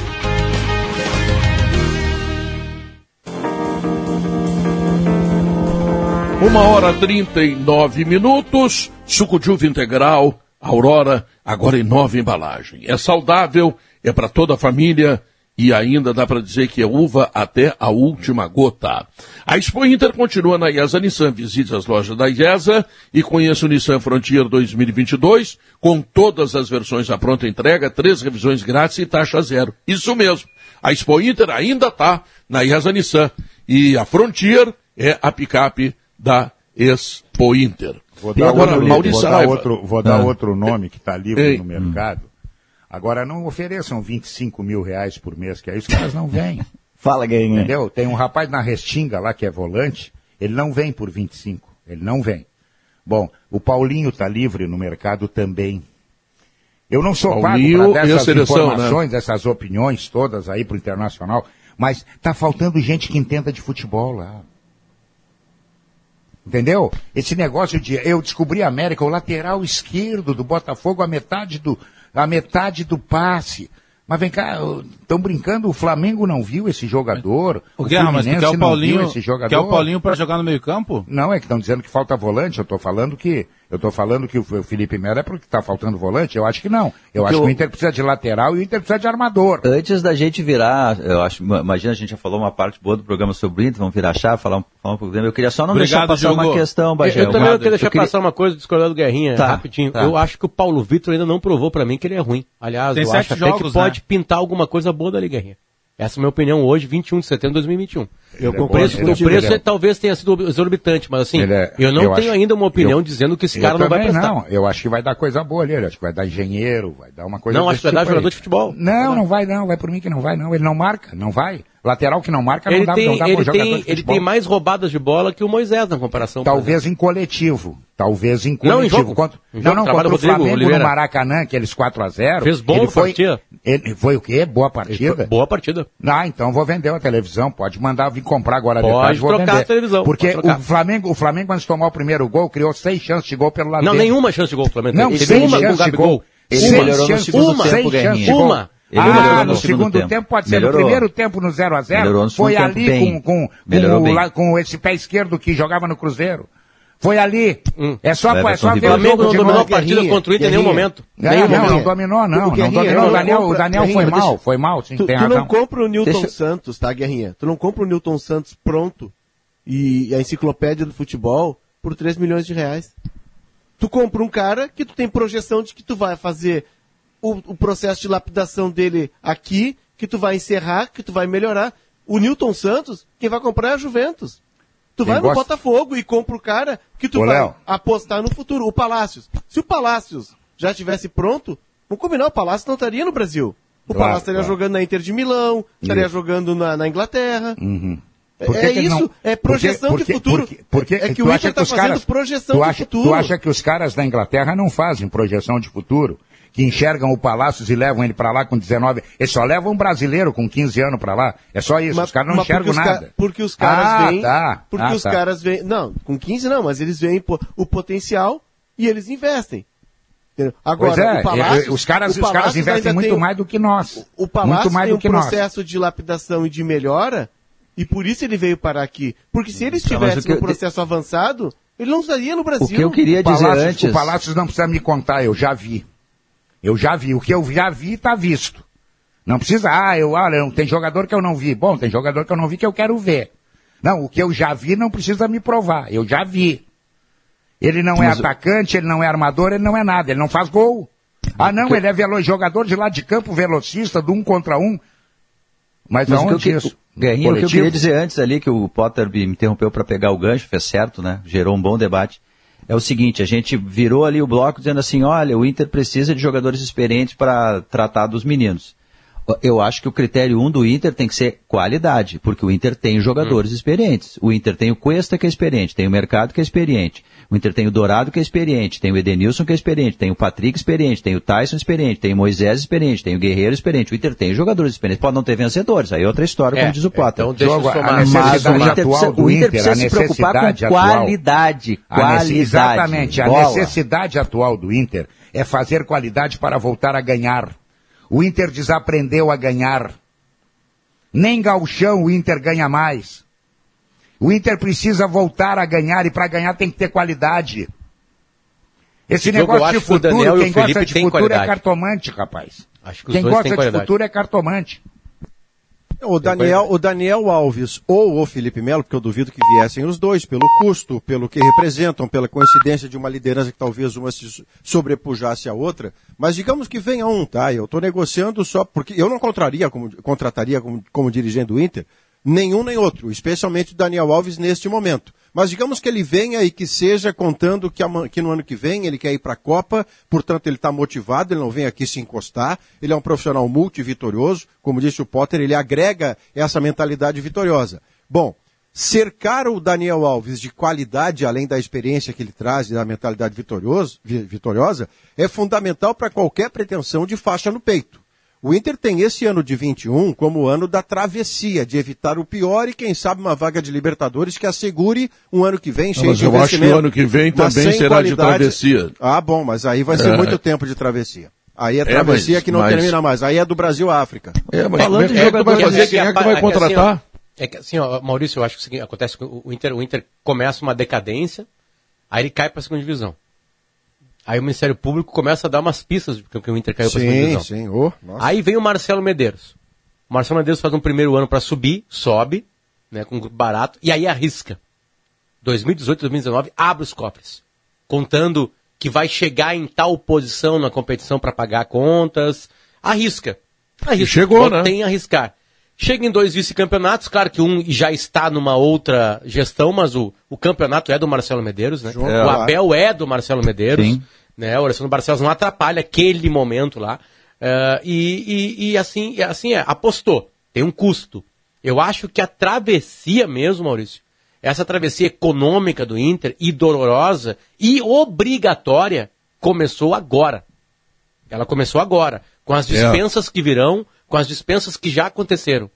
Uma hora trinta e nove minutos, suco de uva integral, Aurora, agora em nova embalagem. É saudável, é para toda a família e ainda dá para dizer que é uva até a última gota. A Expo Inter continua na IESA Nissan. Visite as lojas da IESA e conheça o Nissan Frontier 2022 com todas as versões à pronta entrega, três revisões grátis e taxa zero. Isso mesmo. A Expo Inter ainda está na IESA Nissan e a Frontier é a picape da Expo Inter. Vou dar, agora, outro, Maurício vou dar outro, vou dar Ah. outro nome que está livre Ei. no mercado. Agora, não ofereçam 25 mil reais por mês, que aí os caras não vêm. Fala, Guerinha. Entendeu? Tem um rapaz na Restinga lá que é volante, ele não vem por 25, ele não vem. Bom, o Paulinho está livre no mercado também. Eu não sou Paulinho pago para e dar a essas seleção, né? informações, essas opiniões todas aí para o Internacional, mas tá faltando gente que entenda de futebol lá. Entendeu? Esse negócio de eu descobri a América, o lateral esquerdo do Botafogo, a metade do, a metade do passe. Mas vem cá, estão brincando, o Flamengo não viu esse jogador. O Guerra, mas tu quer o Paulinho, viu esse jogador. quer o Paulinho para jogar no meio campo? Não, é que estão dizendo que falta volante, eu estou falando que. Eu estou falando que o Felipe Melo é porque está faltando volante. Eu acho que não. Eu Porque acho que o Inter precisa de lateral e o Inter precisa de armador. Antes da gente virar, eu acho, imagina, a gente já falou uma parte boa do programa sobre o Inter, vamos virar chave, falar um, falar um pouco dele. Eu queria só não deixar passar uma questão, Bagé. Eu, eu também não queria deixar queria- passar uma coisa discordando do Guerrinha, Tá, rapidinho. tá. Eu acho que o Paulo Vitor ainda não provou pra mim que ele é ruim. Aliás, Tem eu acho até jogos, que pode né? pintar alguma coisa boa dali, Guerrinha. Essa é a minha opinião hoje, 21 de setembro de 2021. Eu o preço, o preço ele é- talvez tenha sido exorbitante, mas assim, é- eu não eu tenho acho- ainda uma opinião eu- dizendo que esse cara não vai prestar. Não, eu acho que vai dar coisa boa ali. Acho que vai dar engenheiro, vai dar uma coisa Não, acho que vai dar tipo jogador aí. de futebol. Não, não vai não. Vai por mim que não vai não. Ele não marca, não vai. Lateral que não marca não Ele dá, tem, não dá pra ele, tem, de ele tem mais roubadas de bola que o Moisés na comparação. Talvez em coletivo. Talvez em coletivo. Não, em. Contra- Em não, não, contra o Flamengo Oliveira. no Maracanã, aqueles 4x0. Fez boa ele foi, partida. Ele, foi o quê? Boa partida? Boa partida. Ah, então vou vender a televisão. Pode mandar vir comprar agora de Pode tarde, vou trocar vender. a televisão, Porque o Flamengo, o Flamengo, antes de tomar o primeiro gol, criou seis chances de gol pelo lado Não, dele. nenhuma chance de gol, Flamengo. Não, Teve seis uma o chances de gol. Ele Seis melhorou no chances- segundo uma, tempo, seis chances. Uma. Ele ah, no, no segundo, tempo. tempo. pode ser Melhorou. no primeiro tempo no 0 a 0 Melhorou no Foi segundo tempo ali com, com, com, o com esse pé esquerdo que jogava no Cruzeiro. Foi ali. É só, é só ver o jogo não dominou a partida contra o Inter em nenhum momento. Não, Nenhum não, momento. não dominou, não. O Não dominou. O Daniel, compra- o Daniel foi mas mal, deixa- foi mal, sim, Tu, tem tu razão. não compra o Newton Deixa- Santos, tá, Guerrinha? Tu não compra o Newton Santos pronto e a enciclopédia do futebol por 3 milhões de reais. Tu compra um cara que tu tem projeção de que tu vai fazer o, o processo de lapidação dele aqui, que tu vai encerrar, que tu vai melhorar. O Newton Santos, quem vai comprar é a Juventus. Tu Quem vai no gosta- Botafogo e compra o cara que tu Ô, vai Léo. apostar no futuro. O Palácios. Se o Palácios já estivesse pronto, vamos combinar, o Palácio não estaria no Brasil. O Claro, Palácio estaria claro. jogando na Inter de Milão, estaria Isso. jogando na, na Inglaterra. Uhum. É- que é que isso, não- é projeção por de que- futuro. por que- por que- É que o acha Inter tá os fazendo projeção tu de acha, futuro. Tu acha que os caras da Inglaterra não fazem projeção de futuro? Que enxergam o Palácios e levam ele pra lá com 19. Eles só levam um brasileiro com 15 anos pra lá. É só isso. Mas- os caras não enxergam porque os ca- nada. porque os caras ah, veem. Tá. Porque Ah, os tá. caras veem. Não, com 15 não, mas eles veem po- o potencial e eles investem. Agora, Pois é, o Palácios, é, os caras, o os caras investem muito tem- mais do que nós. O Palácio muito mais tem do um que nós. processo de lapidação e de melhora, e por isso ele veio parar aqui. Porque se ele Tá, estivesse o que no eu- processo avançado, ele não estaria no Brasil. O que eu queria o dizer Palácios, antes. O Palácios não precisa me contar, eu já vi. Eu já vi. O que eu já vi está visto. Não precisa, ah, eu, não- tem jogador que eu não vi. Bom, tem jogador que eu não vi que eu quero ver. Não, o que eu já vi não precisa me provar. Eu já vi. Ele não é Mas o- atacante, ele não é armador, ele não é nada, ele não faz gol. Ah, não, ele é velo- jogador de lado de campo, velocista, do um contra um. Mas, Mas o que eu aonde isso? Guerrinha, o que eu queria dizer antes ali, que o Potter me interrompeu para pegar o gancho, fez certo, né? Gerou um bom debate. É o seguinte, a gente virou ali o bloco dizendo assim, olha, o Inter precisa de jogadores experientes para tratar dos meninos. Eu acho que o critério um do Inter tem que ser qualidade, porque o Inter tem jogadores experientes. O Inter tem o Cuesta que é experiente, tem o Mercado que é experiente. O Inter tem o Dourado que é experiente, tem o Edenilson que é experiente, tem o Patrick experiente, tem o Tyson experiente, tem o Moisés experiente, tem o Guerreiro experiente. O Inter tem jogadores experientes. Pode não ter vencedores, aí é outra história, É, como diz o Potter. então deixa eu Mas somar. A o necessidade Inter atual precisa, do o Inter precisa a se preocupar com necessidade atual- qualidade. A Qualidade. exatamente. A Bola. necessidade atual do Inter é fazer qualidade para voltar a ganhar. O Inter desaprendeu a ganhar. Nem gauchão o Inter ganha mais. O Inter precisa voltar a ganhar e para ganhar tem que ter qualidade. Esse Diogo, negócio de futuro, quem gosta de futuro é qualidade. cartomante, rapaz. Acho que os Quem gosta de qualidade. futuro é cartomante. O Daniel, o Daniel Alves ou o Felipe Melo, porque eu duvido que viessem os dois, pelo custo, pelo que representam, pela coincidência de uma liderança que talvez uma se sobrepujasse a outra. Mas digamos que venha um, tá? Eu estou negociando só porque eu não contraria como, contrataria como, como dirigente do Inter nenhum nem outro, especialmente o Daniel Alves neste momento. Mas digamos que ele venha e que seja contando que, que no ano que vem ele quer ir para a Copa, portanto ele está motivado, ele não vem aqui se encostar, ele é um profissional multivitorioso, como disse o Potter, ele agrega essa mentalidade vitoriosa. Bom, cercar o Daniel Alves de qualidade, além da experiência que ele traz e da mentalidade vitoriosa, é fundamental para qualquer pretensão de faixa no peito. O Inter tem esse ano de 21 como o ano da travessia, de evitar o pior e quem sabe uma vaga de Libertadores que assegure um ano que vem Não, cheio mas de eu acho que o ano que vem também sem será de qualidade. travessia. Ah, bom, mas aí vai ser É. muito tempo de travessia. Aí é É, travessia mas- que não mas- termina mais. Aí é do Brasil à África. É, mas Falando quem é que tu vai fazer? Quem é que vai contratar? É que assim, ó, Maurício, eu acho que o seguinte, acontece que o o Inter, o Inter começa uma decadência, aí ele cai para a segunda divisão. Aí o Ministério Público começa a dar umas pistas de que o Inter caiu para a segunda Sim, divisão. sim. Oh, nossa. Aí vem o Marcelo Medeiros. O Marcelo Medeiros faz um primeiro ano para subir, sobe, né, com um grupo barato, e aí arrisca. 2018, 2019, abre os cofres, contando que vai chegar em tal posição na competição para pagar contas, arrisca. arrisca. E chegou, né? Tem a arriscar. Chega em dois vice-campeonatos, claro que um já está numa outra gestão, mas o, o campeonato é do Marcelo Medeiros, né? É. o Abel é do Marcelo Medeiros, Sim. né? O Alessandro Barcelos não atrapalha aquele momento lá. Eh, e, e, e assim, assim é, apostou. Tem um custo. Eu acho que a travessia mesmo, Maurício, essa travessia econômica do Inter, e dolorosa e obrigatória, começou agora. Ela começou agora, com as É. dispensas que virão, com as dispensas que já aconteceram.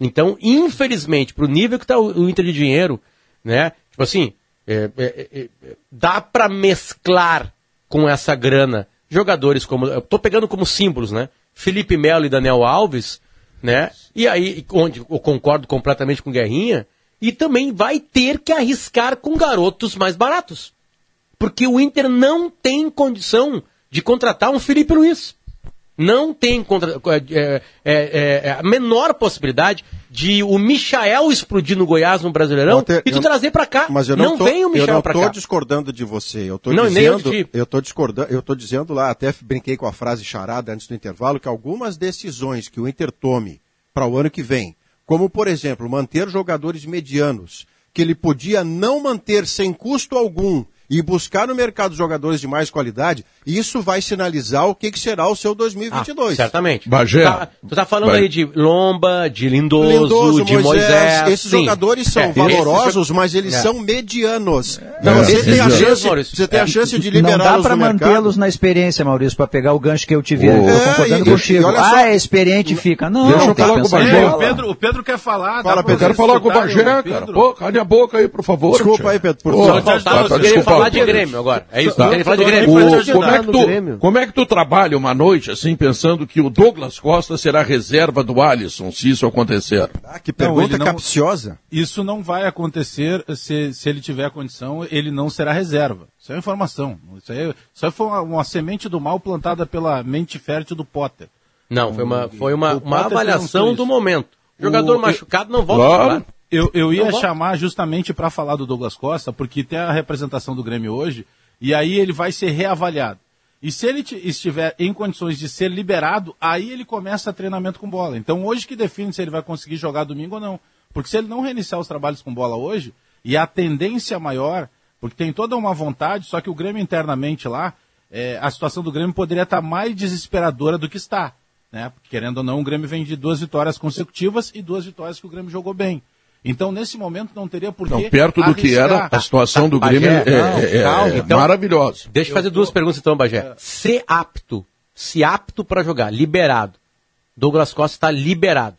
Então, infelizmente, pro nível que está o, o Inter de dinheiro, né? Tipo assim, é, é, é, é, dá para mesclar com essa grana jogadores como. Eu pegando como símbolos, né? Felipe Melo e Daniel Alves, né? E aí, onde eu concordo completamente com o Guerrinha, e também vai ter que arriscar com garotos mais baratos. Porque o Inter não tem condição de contratar um Felipe Luiz. Não tem contra, é, é, é, é a menor possibilidade de o Michael explodir no Goiás no Brasileirão Walter, e tu eu- trazer pra cá. Mas eu não, tô, vem o eu Michel não pra tô cá. discordando de você. Eu tô Não, eu dizendo, ti. eu tô discordando, eu tô dizendo lá, até brinquei com a frase charada antes do intervalo, que algumas decisões que o Inter tome para o ano que vem, como por exemplo, manter jogadores medianos, que ele podia não manter sem custo algum e buscar no mercado jogadores de mais qualidade, isso vai sinalizar o que, que será o seu 2022. Ah, certamente. Bagé. Tu tá, tu tá falando Vai. aí de Lomba, de Lindoso, Lindoso, de Moisés. esses sim. jogadores são É, valorosos, esses- mas eles É. são medianos. Não, você, tem a chance, Maurício, você tem a é, chance de Não dá para mantê-los na experiência, Maurício, para pegar o gancho que eu tive. Eu tô É, concordando e- contigo. e olha só- ah, é experiente fica. Não, Deixa eu que falar com o Bagé. É, o. Pedro, o Pedro quer falar. Fala, Pedro. Eu quero falar com o Bagé, cara. Pô, calha a boca aí, por favor. Desculpa aí, Pedro, por favor. Só faltava tá, falar de Grêmio agora. É isso? Tá. Querer falar de Grêmio. como, é ajudar que tu, como é que tu trabalha uma noite assim, pensando que o Douglas Costa será reserva do Alisson, se isso acontecer? Ah, que pergunta não- capciosa. Isso não vai acontecer se, se ele tiver condição, ele não será reserva. Isso é informação. Isso aí, isso aí foi uma, uma semente do mal plantada pela mente fértil do Potter. Não, foi uma, foi uma, O uma avaliação do momento. Jogador O- machucado não volta Claro. a jogar. Eu, eu ia Não volta. chamar justamente para falar do Douglas Costa, porque tem a representação do Grêmio hoje, e aí ele vai ser reavaliado. E se ele ti- estiver em condições de ser liberado, aí ele começa treinamento com bola. Então hoje que define se ele vai conseguir jogar domingo ou não. Porque se ele não reiniciar os trabalhos com bola hoje, e a tendência maior, porque tem toda uma vontade, só que o Grêmio internamente lá, é, a situação do Grêmio poderia estar mais desesperadora do que está. Né? Porque, querendo ou não, o Grêmio vem de duas vitórias consecutivas e duas vitórias que o Grêmio jogou bem. Então, nesse momento, não teria por que Não, perto do que era, a situação do Grêmio é, é- é- é então- maravilhosa. Deixa eu fazer duas perguntas então, Bagé. Se apto, se apto para jogar, liberado. Douglas Costa está liberado.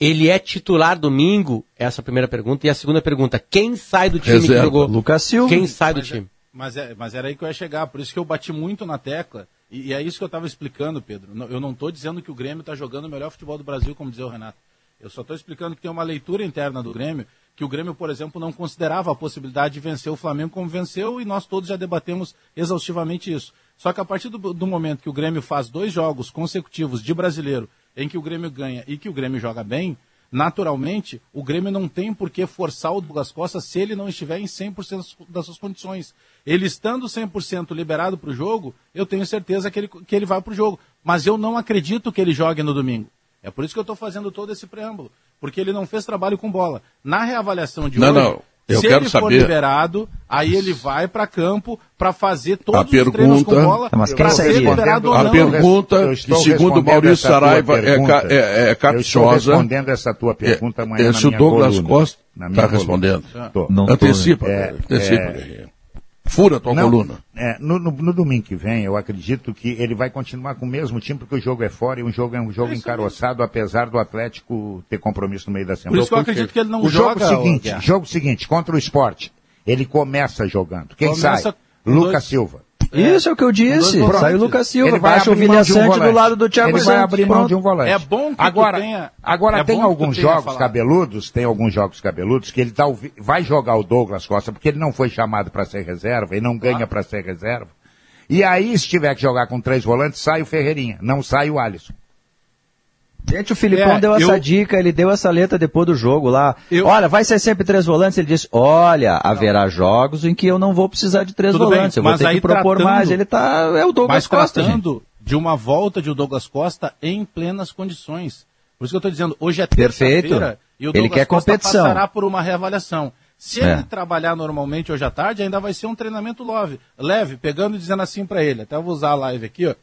Ele é titular domingo? Essa é a primeira pergunta. E a segunda pergunta, quem sai do time que Reserva. jogou? Lucas Silva. Quem sai do Mas é- time? Mas, é, mas era aí que eu ia chegar, por isso que eu bati muito na tecla, e, e é isso que eu estava explicando, Pedro. Não- Eu não estou dizendo que o Grêmio está jogando o melhor futebol do Brasil, como dizia o Renato. Eu só estou explicando que tem uma leitura interna do Grêmio, que o Grêmio, por exemplo, não considerava a possibilidade de vencer o Flamengo como venceu, e nós todos já debatemos exaustivamente isso. Só que a partir do, do momento que o Grêmio faz dois jogos consecutivos de brasileiro, em que o Grêmio ganha e que o Grêmio joga bem, naturalmente, o Grêmio não tem por que forçar o Douglas Costa se ele não estiver em 100% das suas condições. Ele estando 100% liberado para o jogo, eu tenho certeza que ele, que ele vai para o jogo. Mas eu não acredito que ele jogue no domingo. É por isso que eu estou fazendo todo esse preâmbulo. Porque ele não fez trabalho com bola. Na reavaliação de Não, hoje, não, eu se quero ele for saber- liberado, aí ele vai para campo para fazer todos A os treinos com pergunta- bola Mas quem para ser seria? liberado ou A não. pergunta, que estou segundo Maurício Saraiva é, pergunta. ca- é, é Eu estou capciosa. respondendo essa tua pergunta amanhã é, na se o minha Douglas coluna. Costa está respondendo. Tô. Não antecipa, É, antecipa. é. Fura a tua Não, coluna. é, no, no- no domingo que vem, eu acredito que ele vai continuar com o mesmo time, porque o jogo é fora e o jogo é um jogo encaroçado, apesar do Atlético ter compromisso no meio da semana. Por isso que eu acredito que ele não o jogo joga, ô, seguinte, jogo seguinte, contra o esporte, ele começa jogando. Quem Começa sai? dois- Silva. Isso é o que eu disse. Pronto. Sai o Lucas Silva, Ele vai baixa o de um Vilhaçante do volante. lado do Thiago Ele Santos. vai abrir mão de um volante. É bom que agora, tenha- agora é tem alguns jogos cabeludos, tem alguns jogos cabeludos que ele tá, vai jogar o Douglas Costa, porque ele não foi chamado para ser reserva e não ganha para ser reserva. E aí, se tiver que jogar com três volantes, sai o Ferreirinha, não sai o Alisson. Gente, o Filipão É, deu essa eu- dica, ele deu essa letra depois do jogo lá. Eu- Olha, vai ser sempre três volantes. Ele disse: Olha, haverá jogos em que eu não vou precisar de três Tudo bem, volantes. eu vou mas ter aí que propor tratando- mais. Ele tá. É o Douglas mas Costa. gente. tratando de uma volta de Douglas Costa em plenas condições. Por isso que eu estou dizendo, hoje é terça-feira e o Ele Douglas quer Costa competição. passará por uma reavaliação. Se É. ele trabalhar normalmente hoje à tarde, ainda vai ser um treinamento leve, leve pegando e dizendo assim para ele. Até eu vou usar a live aqui, ó.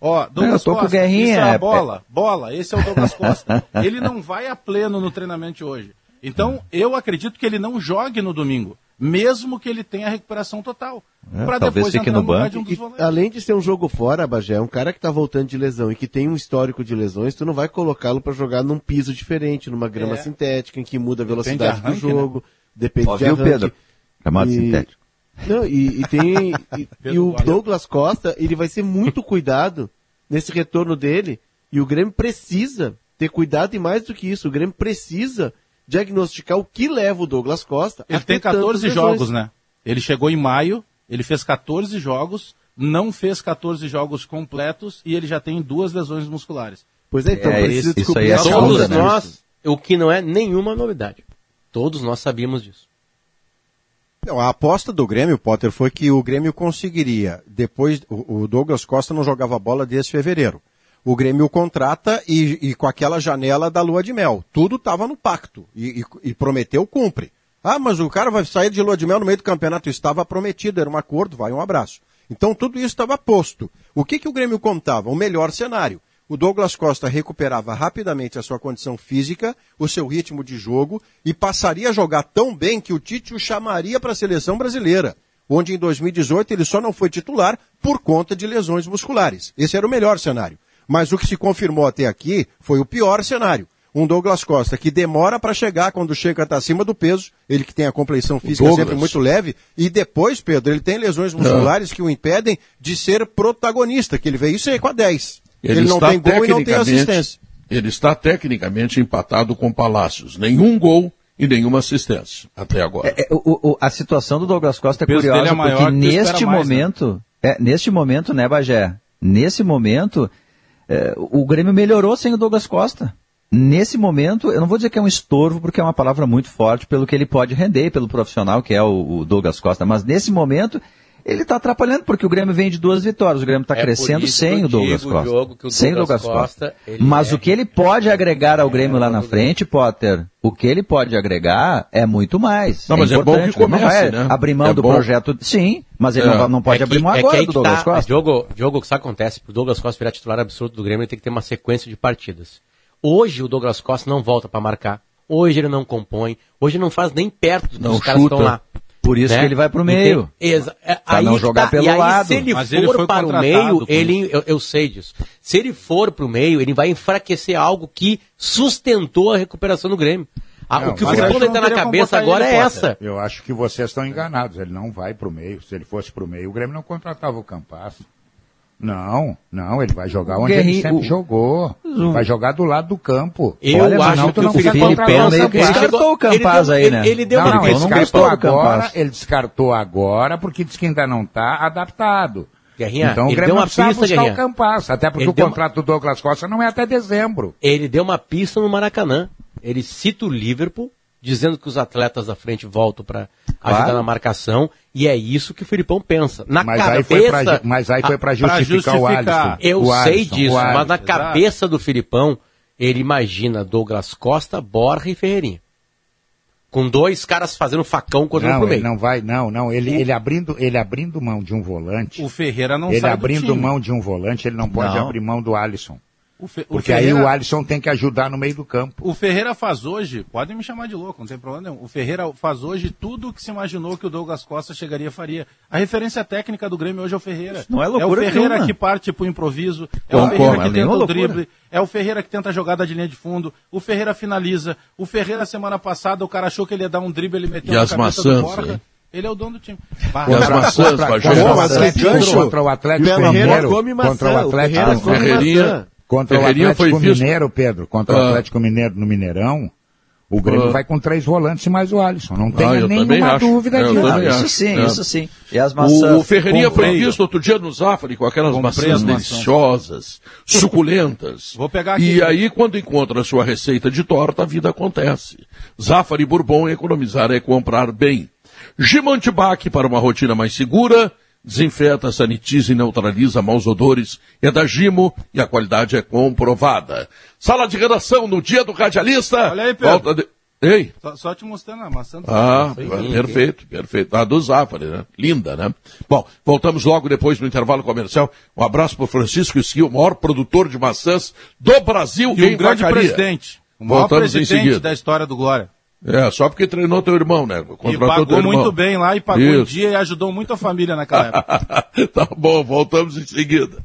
Ó, Douglas eu tô com o Costa, Guerrinha, isso é é- a bola, bola, esse é o Douglas Costa. ele não vai a pleno no treinamento de hoje. Então, eu acredito que ele não jogue no domingo, mesmo que ele tenha a recuperação total. É, Pra talvez depois fique no banco. de um dos E, volantes. além de ser um jogo fora, Bagé, um cara que tá voltando de lesão e que tem um histórico de lesões, tu não vai colocá-lo para jogar num piso diferente, numa grama É. sintética, em que muda a velocidade arranque, do jogo, depende Ó, de viu, arranque. Pedro? Gramado E- sintético. Não, e, e tem. e- e, o Douglas Costa, ele vai ser muito cuidado nesse retorno dele. E o Grêmio precisa ter cuidado e mais do que isso, o Grêmio precisa diagnosticar o que leva o Douglas Costa. Ele a tem ter tantas 14 lesões. jogos, né? Ele chegou em maio, ele fez 14 jogos, não fez 14 jogos completos e ele já tem duas lesões musculares. Pois é, então É, precisa isso- descobrir isso aí é a segunda, causa né? nós, o que não é nenhuma novidade. Todos nós sabíamos disso. A aposta do Grêmio, Potter, foi que o Grêmio conseguiria, depois, o, Douglas Costa não jogava bola desde fevereiro. O Grêmio contrata e, e com aquela janela da lua de mel. Tudo estava no pacto e, e- e prometeu, cumpre. Ah, mas o cara vai sair de lua de mel no meio do campeonato. Estava prometido, era um acordo, vai um abraço. Então tudo isso estava posto. O que, que o Grêmio contava? O melhor cenário. O Douglas Costa recuperava rapidamente a sua condição física, o seu ritmo de jogo e passaria a jogar tão bem que o Tite o chamaria para a seleção brasileira, onde em 2018 ele só não foi titular por conta de lesões musculares. Esse era o melhor cenário. Mas o que se confirmou até aqui foi o pior cenário. Um Douglas Costa que demora para chegar quando chega está acima do peso, ele que tem a compleição física sempre muito leve, e depois, Pedro, ele tem lesões musculares que o impedem de ser protagonista, que ele veio isso aí com a 10. Ele, não está tem gol e não tem tecnicamente- assistência. Ele está tecnicamente empatado com Palácios. Nenhum gol e nenhuma assistência até agora. É, o- o- a situação do Douglas Costa é dele curiosa é maior porque neste mais, né? momento, é, neste momento, né, Bagé? Nesse momento, é, o Grêmio melhorou sem o Douglas Costa. Nesse momento, eu não vou dizer que é um estorvo, porque é uma palavra muito forte pelo que ele pode render, pelo profissional que é o, o Douglas Costa, mas nesse momento ele tá atrapalhando, porque o Grêmio vem de duas vitórias. O Grêmio tá É crescendo isso sem que o Douglas Costa. Que o sem o Douglas Douglas Costa. Costa, ele Mas é- o que ele pode agregar ao Grêmio lá na frente, Potter, o que ele pode agregar é muito mais. Não, mas é bom importante. que comece, não vai né? abrir mão É do bom. projeto. Sim, mas ele É. não, não pode É abrir que- mão é que agora aí do que Douglas tá, Costa. Diogo, Diogo, o que sabe acontece? Para o Douglas Costa virar titular absoluto do Grêmio, ele tem que ter uma sequência de partidas. Hoje o Douglas Costa não volta para marcar. Hoje ele não compõe. Hoje não faz nem perto dos Não caras que estão lá. Por isso que ele vai pro meio. Entende? Exa é, Pra aí não jogar tá. pelo e aí, lado. Se ele Mas for ele foi para o meio, ele, eu, eu sei disso. Se ele for para o meio, ele vai enfraquecer algo que sustentou a recuperação do Grêmio. Ah, Não, o que o Filipão está na cabeça agora ele, é essa. Eu acho que vocês estão enganados. Ele não vai para o meio. Se ele fosse para o meio, o Grêmio não contratava o Campas. Não, não, ele vai jogar onde ele Guerrinho- sempre o- jogou. o- Vai jogar do lado do campo. Eu Olha, acho não, que o não o meio que Campas. descartou o Campas ele aí, deu- né? ele- ele deu Não, uma não, ele descartou agora, ele descartou agora porque diz que ainda não está adaptado. Guerrinha, então o ele Grêmio deu não uma pista, buscar Guerrinha. o Campas, até porque Ele o deu uma- contrato do Douglas Costa não é até dezembro. Ele deu uma pista no Maracanã. Ele cita o Liverpool, dizendo que os atletas da frente voltam para Claro. na marcação, e é isso que o Filipão pensa. Na Mas cabeça, aí foi pra, mas aí foi para Ah, justificar, o justificar. Alisson. eu O sei Alisson, disso, mas na Exato. cabeça do Filipão, ele imagina Douglas Costa, Borja e Ferreirinha. Com dois caras fazendo facão contra um Não, pro ele meio. não vai, não, não. Ele, ele, abrindo, ele abrindo mão de um volante. O Ferreira não ele sai do abrindo time. mão de um volante, ele não pode Não. abrir mão do Alisson. O Fe- o Porque Ferreira- aí o Alisson tem que ajudar no meio do campo. O Ferreira faz hoje, podem me chamar de louco, não tem problema nenhum. O Ferreira faz hoje tudo o que se imaginou que o Douglas Costa chegaria e faria. A referência técnica do Grêmio hoje é o Ferreira. não é o loucura Ferreira nenhuma. que parte pro improviso, é o Ferreira como? que É tenta o loucura. drible, é o Ferreira que tenta a jogada de linha de fundo, o Ferreira finaliza, o Ferreira semana passada o cara achou que ele ia dar um drible, ele meteu E na as cabeça maçãs, do Borja. Ele é o dono do time. E as maçãs, contra, contra, o Atlético, gancho- contra o Atlético O Ferreira Contra o o Atlético, Ferreira Ah, Ferreirinha- contra o Atlético foi visto- Mineiro, Pedro. Contra Ah. o Atlético Mineiro no Mineirão. O Grêmio Ah. vai com três volantes e mais o Alisson. Não tem Ah, nenhuma dúvida Eu disso. Não, isso sim, É. isso sim. E as maçãs. O, o Ferreirinha foi visto outro dia no Zafari com aquelas Comprei maçãs as maçãs. deliciosas, suculentas. Vou pegar aqui. E aí, quando encontra a sua receita de torta, a vida acontece. Zafari Bourbon, economizar é comprar bem. Gimantibac para uma rotina mais segura. Desinfeta, sanitiza e neutraliza maus odores. É da Gimo e a qualidade é comprovada. Sala de redação no dia do radialista. Olha aí, Pedro. Volta de... Ei, Só, só te mostrando a maçã do ah, aí. perfeito, perfeito. A do Zafari, né? Linda, né? Bom, voltamos logo depois do intervalo comercial. Um abraço para Francisco Esquio, o maior produtor de maçãs do Brasil E em um grande Vacaria. presidente. O maior Voltamos em presidente seguida. da história do Glória. É, só porque treinou teu irmão, né? E Contratou pagou teu irmão. muito bem lá e pagou em Isso. dia e ajudou muito a família naquela época. tá bom, voltamos em seguida.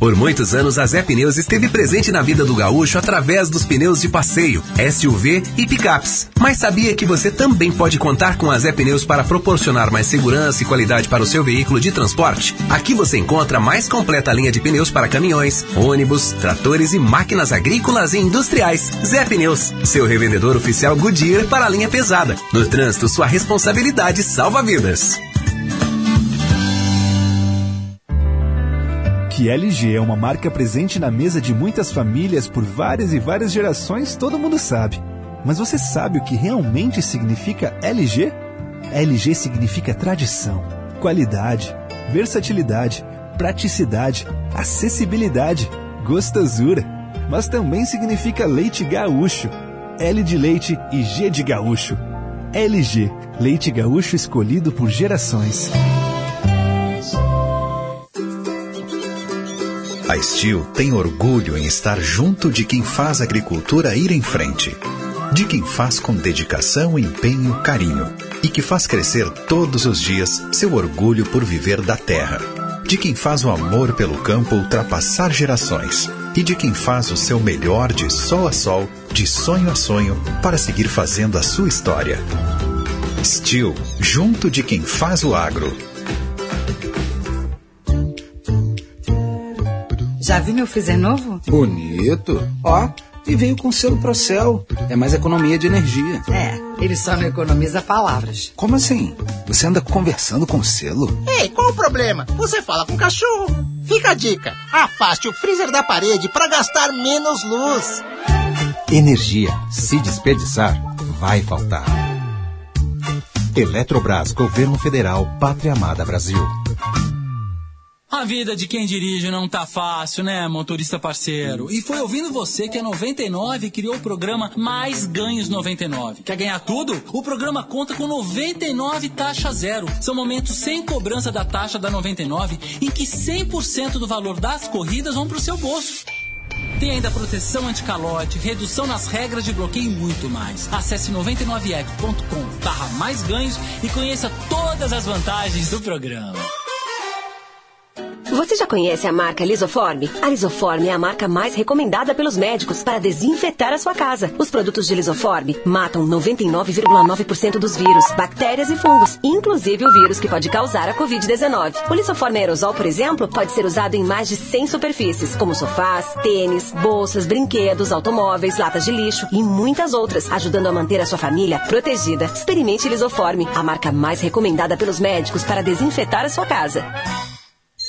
Por muitos anos, a Zé Pneus esteve presente na vida do gaúcho através dos pneus de passeio, SUV e picapes. Mas sabia que você também pode contar com a Zé Pneus para proporcionar mais segurança e qualidade para o seu veículo de transporte? Aqui você encontra a mais completa linha de pneus para caminhões, ônibus, tratores e máquinas agrícolas e industriais. Zé Pneus, seu revendedor oficial Goodyear para a linha pesada. No trânsito, sua responsabilidade salva vidas. Que LG é uma marca presente na mesa de muitas famílias por várias e várias gerações, todo mundo sabe. Mas você sabe o que realmente significa LG? LG significa tradição, qualidade, versatilidade, praticidade, acessibilidade, gostosura. Mas também significa leite gaúcho. L de leite e G de gaúcho. LG, leite gaúcho escolhido por gerações. A Steel tem orgulho em estar junto de quem faz a agricultura ir em frente. De quem faz com dedicação, empenho, carinho. E que faz crescer todos os dias seu orgulho por viver da terra. De quem faz o amor pelo campo ultrapassar gerações. E de quem faz o seu melhor de sol a sol, de sonho a sonho, para seguir fazendo a sua história. Steel, junto de quem faz o agro. Já viu meu freezer novo? Bonito. Ó, e veio com selo Procel. É mais economia de energia. É, ele só não economiza palavras. Como assim? Você anda conversando com selo? Ei, qual o problema? Você fala com o cachorro. Fica a dica: afaste o freezer da parede para gastar menos luz. Energia. Se desperdiçar, vai faltar. Eletrobras, Governo Federal, Pátria Amada Brasil. A vida de quem dirige não tá fácil, né, motorista parceiro? E foi ouvindo você que a 99 criou o programa Mais Ganhos 99. Quer ganhar tudo? O programa conta com 99 taxa zero. São momentos sem cobrança da taxa da 99 em que 100% do valor das corridas vão pro seu bolso. Tem ainda proteção anticalote, redução nas regras de bloqueio e muito mais. Acesse 99ec.com barra mais ganhos e conheça todas as vantagens do programa. Você já conhece a marca Lisoforme? A Lisoforme é a marca mais recomendada pelos médicos para desinfetar a sua casa. Os produtos de Lisoforme matam 99,9% dos vírus, bactérias e fungos, inclusive o vírus que pode causar a Covid-19. O Lisoforme aerosol, por exemplo, pode ser usado em mais de 100 superfícies, como sofás, tênis, bolsas, brinquedos, automóveis, latas de lixo e muitas outras, ajudando a manter a sua família protegida. Experimente Lisoforme, a marca mais recomendada pelos médicos para desinfetar a sua casa.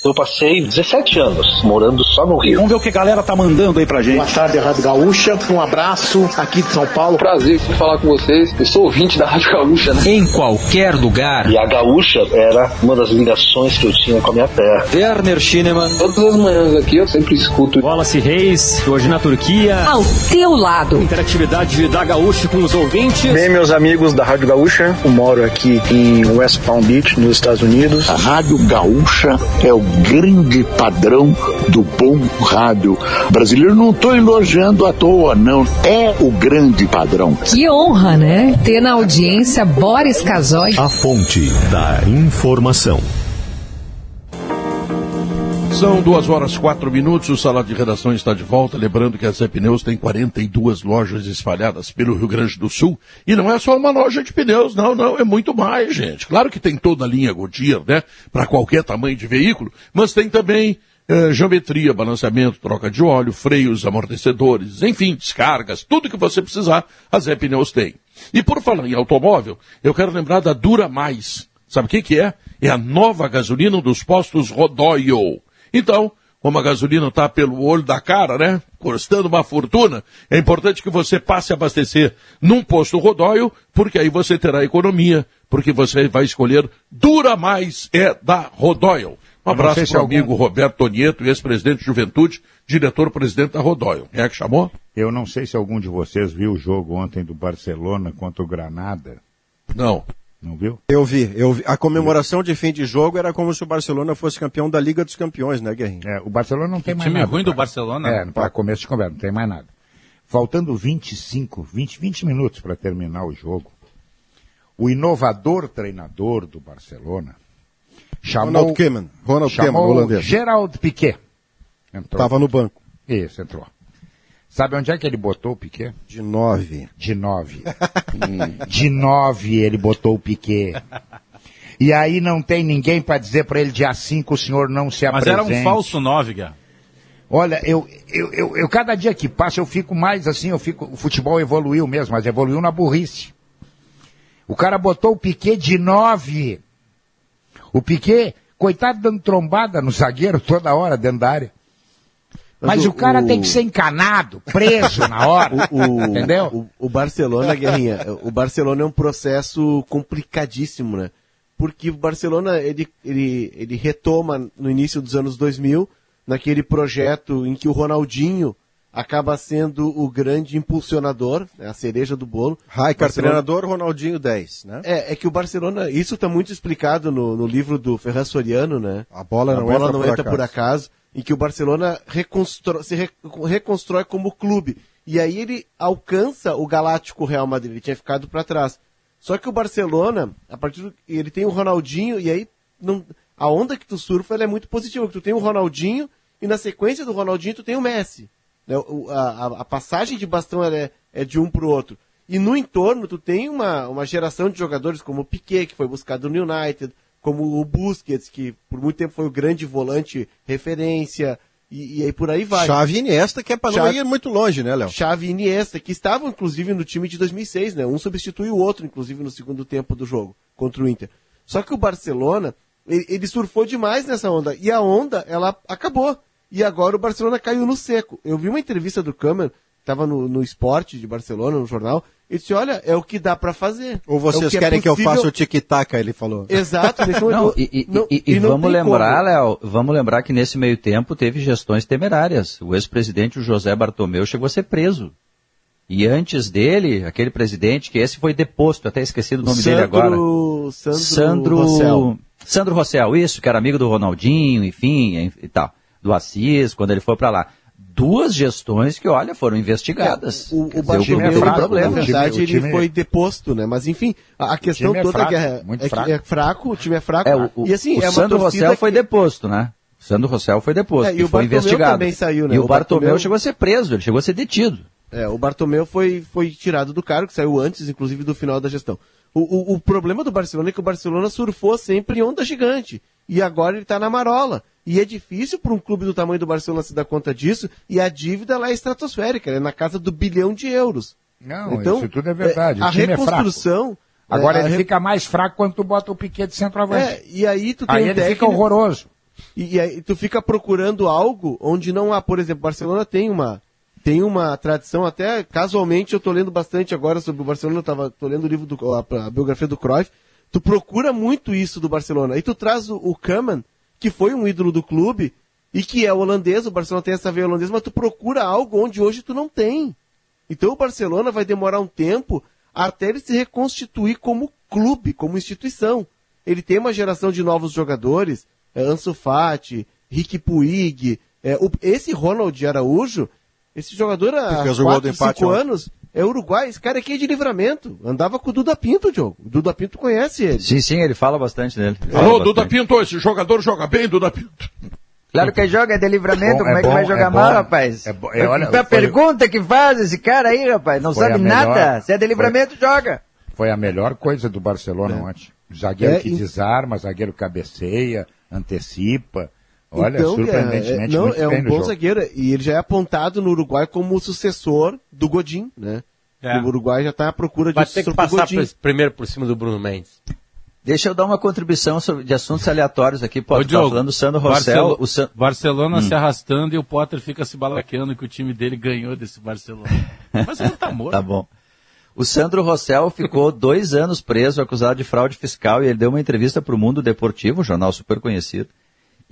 Eu passei 17 anos morando só no Rio. Vamos ver o que a galera tá mandando aí pra gente. Boa tarde, Rádio Gaúcha. Um abraço aqui de São Paulo. Prazer em falar com vocês. Eu sou ouvinte da Rádio Gaúcha, né? Em qualquer lugar. E a Gaúcha era uma das ligações que eu tinha com a minha terra. Werner Schinemann. Todas as manhãs aqui eu sempre escuto. Wallace Reis, hoje na Turquia. Ao teu lado. Interatividade da Gaúcha com os ouvintes. Bem, meus amigos da Rádio Gaúcha, eu moro aqui em West Palm Beach, nos Estados Unidos. A Rádio Gaúcha é o grande padrão do bom rádio brasileiro. Não estou elogiando à toa, não. É o grande padrão. Que honra, né? Ter na audiência Boris Casoy. A fonte da informação. São duas horas quatro minutos, o Sala de Redação está de volta. Lembrando que a Zé Pneus tem 42 lojas espalhadas pelo Rio Grande do Sul. E não é só uma loja de pneus, não, não, é muito mais, gente. Claro que tem toda a linha Goodyear, né? Para qualquer tamanho de veículo, mas tem também eh, geometria, balanceamento, troca de óleo, freios, amortecedores, enfim, descargas, tudo que você precisar, a Zé Pneus tem. E por falar em automóvel, eu quero lembrar da Dura Mais. Sabe o que, que é? É a nova gasolina dos postos Rodóio. Então, como a gasolina está pelo olho da cara, né? Custando uma fortuna, é importante que você passe a abastecer num posto Rodóio, porque aí você terá economia, porque você vai escolher Dura Mais é da Rodóio. Um abraço para o algum- amigo Roberto Tonieto, ex-presidente de Juventude, diretor-presidente da Rodóio. Quem é que chamou? Eu não sei se algum de vocês viu o jogo ontem do Barcelona contra o Granada. Não. Não viu? Eu vi, eu vi. A comemoração de fim de jogo era como se o Barcelona fosse campeão da Liga dos Campeões, né, Guerrinho? É, o Barcelona não tem mais time nada. ruim do pra- Barcelona? É, para começo de conversa, não tem mais nada. Faltando 25, 20, 20 minutos para terminar o jogo, o inovador treinador do Barcelona chamou... Ronald Koeman. Ronald chamou Koeman, holandês. Gerald Piquet. Entrou. Tava no banco. Isso, entrou. Sabe onde é que ele botou o Piquet? De nove. De nove. de nove ele botou o Piquet. E aí não tem ninguém para dizer para ele dia 5 o senhor não se Mas apresente. era um falso 9, Gá. Olha, eu, eu, eu, eu- cada dia que passa eu fico mais assim, eu fico, o futebol evoluiu mesmo, mas evoluiu na burrice. O cara botou o Piquet de nove. O Piquet, coitado dando trombada no zagueiro toda hora dentro da área. Mas, Mas o, o- cara o- tem que ser encanado, preso na hora. O, o- entendeu? O, o Barcelona, Guerrinha, o Barcelona é um processo complicadíssimo, né? Porque o Barcelona, ele, ele, ele retoma no início dos anos 2000, naquele projeto em que o Ronaldinho acaba sendo o grande impulsionador, né, a cereja do bolo. Raikar, Barcelona- treinador, Ronaldinho 10, né? É, é que o Barcelona, isso está muito explicado no, no livro do Ferran Soriano, né? A bola não a bola entra não por entra por acaso. Em que o Barcelona se re- reconstrói como clube. E aí ele alcança o Galáctico Real Madrid, ele tinha ficado para trás. Só que o Barcelona, a partir do, ele tem o Ronaldinho, e aí não, a onda que tu surfa é muito positiva, que tu tem o Ronaldinho, e na sequência do Ronaldinho tu tem o Messi. né? O- a, a- passagem de bastão é, é de um para o outro. E no entorno, tu tem uma, uma geração de jogadores como o Piquet, que foi buscado no United, como o Busquets, que por muito tempo foi o grande volante referência, e, e aí por aí vai. Chave e Iniesta, que é pra não Chave- ir muito longe, né, Léo? Chave e Iniesta, que estavam inclusive no time de 2006, né? Um substitui o outro, inclusive no segundo tempo do jogo contra o Inter. Só que o Barcelona, ele, ele surfou demais nessa onda e a onda ela acabou. E agora o Barcelona caiu no seco. Eu vi uma entrevista do Câmara, estava no, no esporte de Barcelona, no jornal. Ele disse: Olha, é o que dá para fazer. Ou É o vocês que é querem que eu faça o tic-tac, ele falou. Exato. ele falou, Não, e, e- não- e- e não vamos lembrar, como. Léo, vamos lembrar que nesse meio tempo teve gestões temerárias. O ex-presidente o José Bartomeu chegou a ser preso. E antes dele, aquele presidente, que esse foi deposto, até esqueci do nome dele agora. Sandro Sandro Rossell. Sandro Rossell, isso, que era amigo do Ronaldinho, enfim, e tal. Do Assis, quando ele foi pra lá. Duas gestões que, olha, foram investigadas. O, Quer o dizer, time é fraco, na né? O time- verdade, o ele time- foi deposto, né? Mas enfim, a, a questão time é toda fraco, é, que é, é que fraco. é fraco, o time é fraco. É, o, o- e assim, o é Sandro torcida Rossell foi que- deposto, né? O Sandro Rossell foi deposto É, e e o foi Bartomeu investigado. também saiu, né? E o, O Bartomeu, Bartomeu- chegou a ser preso, ele chegou a ser detido. É, o Bartomeu foi, foi tirado do cargo, que saiu antes, inclusive, do final da gestão. O, o, o problema do Barcelona é que o Barcelona surfou sempre em onda gigante. E agora ele está na marola. E é difícil para um clube do tamanho do Barcelona se dar conta disso. E a dívida lá é estratosférica, é na casa do bilhão de euros. Não, Então, isso tudo é verdade. é, a time reconstrução- é. Agora é, ele fica mais fraco quando tu bota o Piquet de centroavante. É, e aí tu tem Aí um ele fica técnico- horroroso. E, e aí tu fica procurando algo onde não há, por exemplo, Barcelona tem uma tem uma tradição até casualmente eu tô lendo bastante agora sobre o Barcelona, eu tava tô lendo o livro do a, a biografia do Cruyff. Tu procura muito isso do Barcelona. E tu traz o, o Koeman, que foi um ídolo do clube e que é holandês, o Barcelona tem essa veia holandesa, mas tu procura algo onde hoje tu não tem. Então o Barcelona vai demorar um tempo até ele se reconstituir como clube, como instituição. Ele tem uma geração de novos jogadores, é, Ansu Fati, Ricky Puig, é, o- esse Ronald Araújo, esse jogador há Que fez o gol 4, do empate 5 ontem. anos, é uruguai, esse cara aqui é de livramento. Andava com o Duda Pinto, Diogo. O Duda Pinto conhece ele. Sim, sim, ele fala bastante dele. Ele fala Alô, Duda bastante. Pinto, esse jogador joga bem, Duda Pinto. Claro que joga, é de livramento, Bom, como é, é que vai bom, jogar é mal, bom. rapaz? É bom, é, olha, a foi- pergunta que faz esse cara aí, rapaz, não Foi sabe melhor- nada. Se é de livramento, joga. Foi a melhor coisa do Barcelona ontem. Zagueiro É, que e- desarma, zagueiro cabeceia, antecipa. Olha, Então, surpreendentemente é, não, muito é bem um no bom jogo. zagueiro. E ele já é apontado no Uruguai como o sucessor do Godin, né? É. O Uruguai já está à procura de Vai um ter que passar Godin. por- primeiro por cima do Bruno Mendes. Deixa eu dar uma contribuição sobre, de assuntos aleatórios aqui. Estar Diogo, falando do Sandro Rossell. O San... Barcelona Hum. se arrastando e o Potter fica se balaqueando que o time dele ganhou desse Barcelona. Mas ele tá morto. Tá bom. O Sandro Rossell ficou dois anos preso, acusado de fraude fiscal, e ele deu uma entrevista para o Mundo Deportivo, um jornal super conhecido,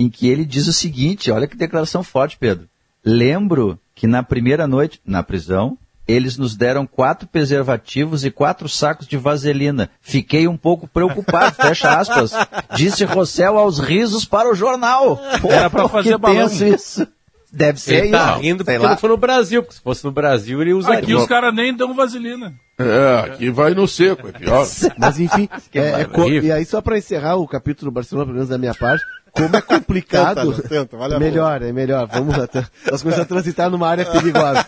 em que ele diz o seguinte: olha que declaração forte, Pedro. Lembro que na primeira noite, na prisão, eles nos deram quatro preservativos e quatro sacos de vaselina. Fiquei um pouco preocupado, fecha aspas. Disse Rossell aos risos para o jornal. Era pra fazer balão. tenso isso. Deve ser Ele tá isso. rindo sei porque lá. não foi no Brasil, porque se fosse no Brasil ele usa Aqui os caras nem dão vaselina. É, aqui vai no seco, é pior. Mas enfim, é, é e aí só para encerrar o capítulo do Barcelona, pelo menos da minha parte, como é complicado. Tenta, tenta, vale melhor, é melhor. Vamos Nós começamos a transitar numa área perigosa.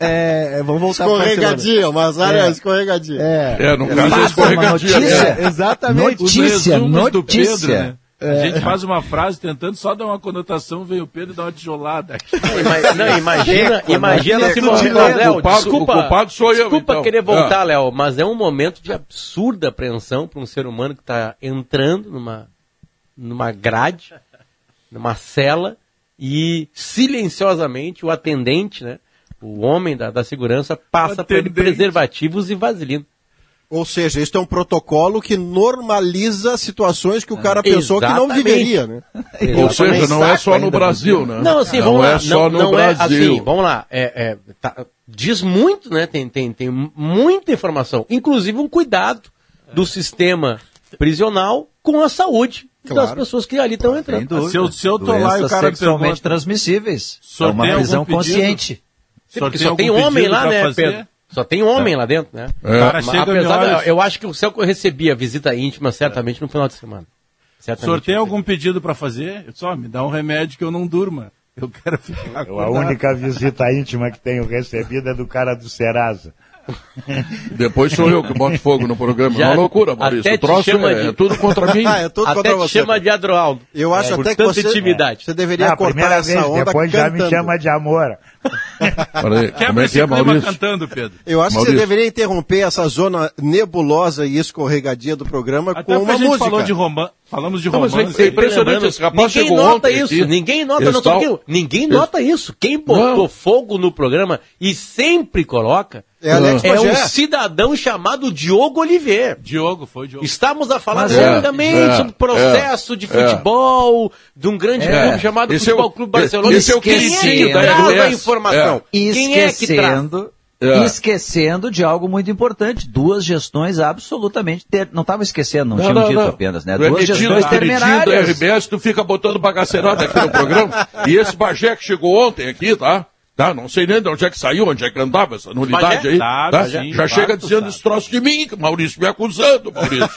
É, é, vamos voltar Escorregadia, umas áreas É. escorregadia. É, É, no caso é escorregadia. uma notícia. É. exatamente. Os Notícia, do Pedro, notícia. né? A gente faz uma frase tentando só dar uma conotação, vem o Pedro e dá uma tijolada. Não, imagina, imagina se você. né? Léo, desculpa, o culpado sou eu, desculpa então. querer voltar, Ah. Léo, mas é um momento de absurda apreensão para um ser humano que está entrando numa, numa grade, numa cela, e silenciosamente o atendente, né, o homem da, da segurança, passa por ele Atendente. preservativos e vaselina. Ou seja, isso é um protocolo que normaliza situações que o cara pensou que não Exatamente. viveria, né? Ou seja, não é só no Brasil, né? Não, assim, não vamos é lá. só não, no não Brasil. é assim, vamos lá. É, é, tá- diz muito, né? Tem, tem, tem muita informação. Inclusive um cuidado do sistema prisional com a saúde das Claro. pessoas que ali estão entrando. dúvida. Se eu- se eu tô lá e o cara sexualmente pergunta- transmissíveis. Só é uma prisão consciente. Sim, porque tem só tem homem lá, né, fazer? Pedro? Só tem homem lá dentro, né? É. O cara Mas apesar, eu acho que o céu que eu recebia visita íntima certamente no final de semana. o Certamente. senhor tem algum pedido para fazer? Eu Só me dá um remédio que eu não durma. Eu quero ficar A única visita íntima que tenho recebido é do cara do Serasa. Depois sou eu que boto fogo no programa. É Já uma loucura, Maurício. até O troço chama é, de- é tudo contra mim. Ah, é tudo Até contra te você. chama de Adroaldo. Eu acho É, até que você, intimidade. você deveria Não, cortar essa vez, onda depois já me cantando. chama de amor. Peraí, como é que é, Maurício? cantando, Pedro. Eu acho que Maurício. você deveria interromper essa zona nebulosa e escorregadia do programa Até com uma a gente música. falou de romance. Falamos de Não, romance. é impressionante esse rapaz Ninguém chegou nota ontem isso, aqui. ninguém nota, não, aqui, ninguém nota isso. Quem botou fogo no programa e sempre coloca É Alex é um cidadão chamado Diogo Oliveira. Diogo, foi Diogo. Estamos a falar dele é, também é, sobre processo de é. futebol, de um grande É. clube chamado Esse é o- Futebol Clube Barcelona. esse é o Quem é que traz a informação? Quem é que traz? Esquecendo, É. esquecendo de algo muito importante. Duas gestões absolutamente. Ter... Não estava esquecendo, não, Não, tinham não, dito não. apenas, né? Tu Duas metido, gestões terminárias. RBS, tu fica botando bagaceirada aqui no programa. E esse Bagé que chegou ontem aqui, tá? Tá, não sei nem de onde é que saiu, onde é que andava essa nulidade Bagé? aí. Sabe, tá? sim, Já claro chega dizendo sabe. esse troço de mim, Maurício, me acusando, Maurício.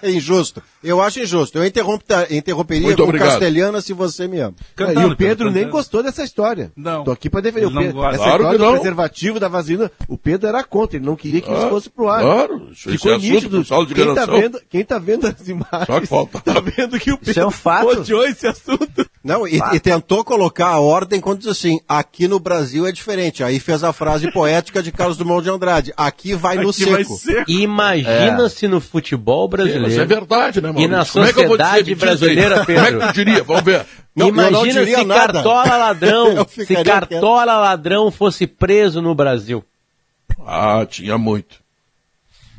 É injusto. Eu acho injusto. Eu interrompe- interromperia Muito com obrigado. castelhana se você me ama. e o Pedro nem gostou dessa história. Não. Tô aqui pra defender. Ele O Pedro, essa Claro história que do preservativo da vacina, o Pedro era contra, ele não queria que isso Ah, fosse pro ar. claro, isso- isso Ficou é assunto nítido. de quem, tá vendo, quem tá vendo as imagens, Só que falta. tá vendo que o Isso é Pedro um fato. odiou esse assunto. Não, e, e tentou colocar a ordem quando diz assim, aqui no Brasil é diferente. Aí fez a frase poética de Carlos Drummond de Andrade, aqui vai no Aqui vai seco. ser. Imagina se no futebol Mas brasileiro. é verdade, né, Maurício? E na Como é que eu vou dizer sociedade aí? brasileira, Como é que Pedro? tu diria? Vamos ver. Não, eu Imagina se nada. Cartola Ladrão, Eu se Cartola Ladrão fosse preso no Brasil. Ah, tinha muito.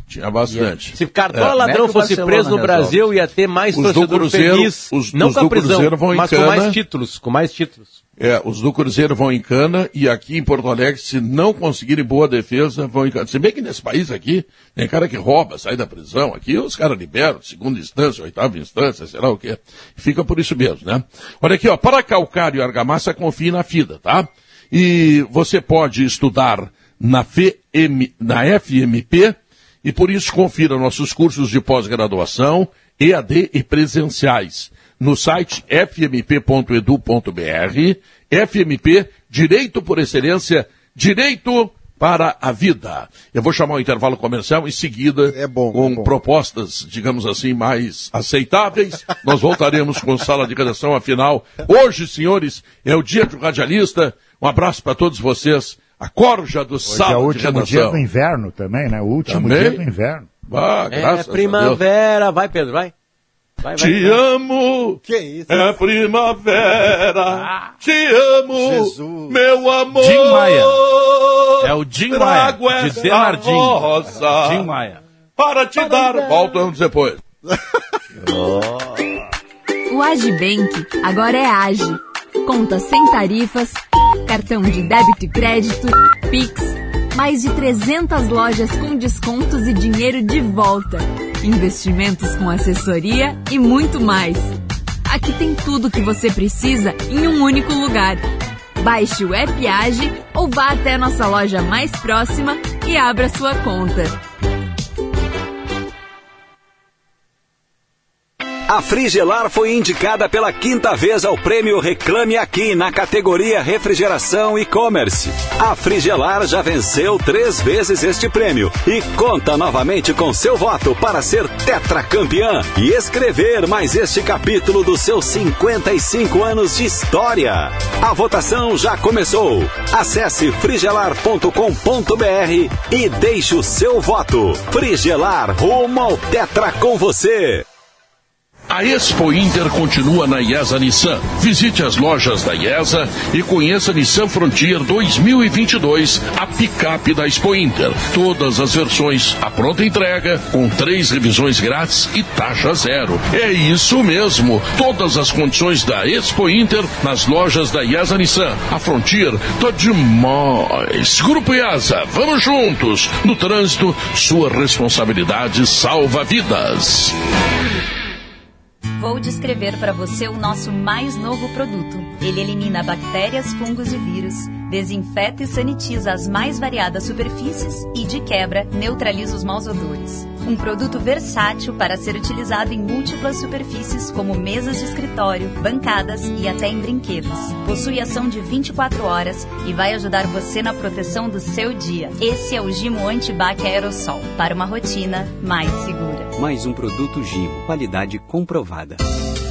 Tinha bastante. Se Cartola É. Ladrão é fosse Barcelona preso no resolve? Brasil, ia ter mais Os do torcedor Cruzeiro- feliz. os- não os com a do prisão, Cruzeiro vão em mas com mais títulos, com mais títulos. É, os do Cruzeiro vão em cana e aqui em Porto Alegre, se não conseguirem boa defesa, vão em cana. Se bem que nesse país aqui, tem cara que rouba, sai da prisão. Aqui os caras liberam, segunda instância, oitava instância, sei lá o quê. Fica por isso mesmo, né? Olha aqui, ó, para calcário e argamassa, confie na FIDA, tá? E você pode estudar na, FM, na FMP e por isso confira nossos cursos de pós-graduação, EAD e presenciais no site fmp.edu.br. FMP, Direito por Excelência, Direito para a Vida. Eu vou chamar o intervalo comercial em seguida É bom, com é bom. propostas, digamos assim, mais aceitáveis. Nós voltaremos com sala de redação, afinal, hoje, senhores, é o dia do radialista. Um abraço para todos vocês. A corja do Hoje é sala o de último dia do inverno também, né? O último Também? dia do inverno. Ah, É graças a Deus. primavera. Vai, Pedro, vai. Vai, vai. Te amo, Que isso? é primavera. Te amo, Jesus. meu amor. Jim Maia. É o Jim Maia, de Denardim. rosa Jim Maia. Para te dar. Volta anos depois. O Agibank agora é Age. Conta sem tarifas, cartão de débito e crédito, Pix, mais de 300 lojas com descontos e dinheiro de volta, investimentos com assessoria e muito mais. Aqui tem tudo o que você precisa em um único lugar. Baixe o app Age ou vá até nossa loja mais próxima e abra sua conta. A Frigelar foi indicada pela quinta vez ao prêmio Reclame Aqui na categoria Refrigeração e-commerce. A Frigelar já venceu três vezes este prêmio e conta novamente com seu voto para ser tetracampeã e escrever mais este capítulo dos seus 55 anos de história. A votação já começou. Acesse frigelar.com.br e deixe o seu voto. Frigelar rumo ao Tetra com você. A Expo Inter continua na IESA Nissan. Visite as lojas da IESA e conheça a Nissan Frontier 2022, a picape da Expo Inter. Todas as versões à pronta entrega, com três revisões grátis e taxa zero. É isso mesmo. Todas as condições da Expo Inter nas lojas da IESA Nissan. A Frontier tá demais. Grupo IESA, vamos juntos. No trânsito, sua responsabilidade salva vidas. Vou descrever para você o nosso mais novo produto. Ele elimina bactérias, fungos e vírus Desinfeta e sanitiza as mais variadas superfícies e, de quebra, neutraliza os maus odores. Um produto versátil para ser utilizado em múltiplas superfícies, como mesas de escritório, bancadas e até em brinquedos. Possui ação de 24 horas e vai ajudar você na proteção do seu dia. Esse é o Gimo Antibac Aerosol, para uma rotina mais segura. Mais um produto Gimo, qualidade comprovada.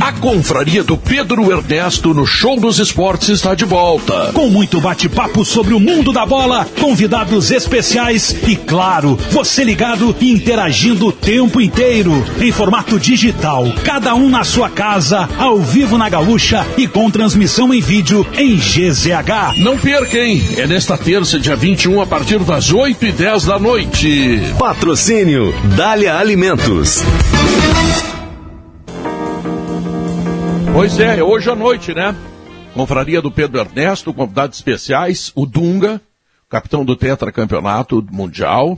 A confraria do Pedro Ernesto no Show dos Esportes está de volta. Com muito bate-papo sobre o mundo da bola, convidados especiais e, claro, você ligado e interagindo o tempo inteiro, em formato digital, cada um na sua casa, ao vivo na Gaúcha e com transmissão em vídeo em GZH. Não perca, hein? É nesta terça, dia 21, a partir das 8 e 10 da noite. Patrocínio Dália Alimentos. Pois é, hoje à noite, né? Confraria do Pedro Ernesto, convidados especiais, o Dunga, capitão do tetracampeonato mundial,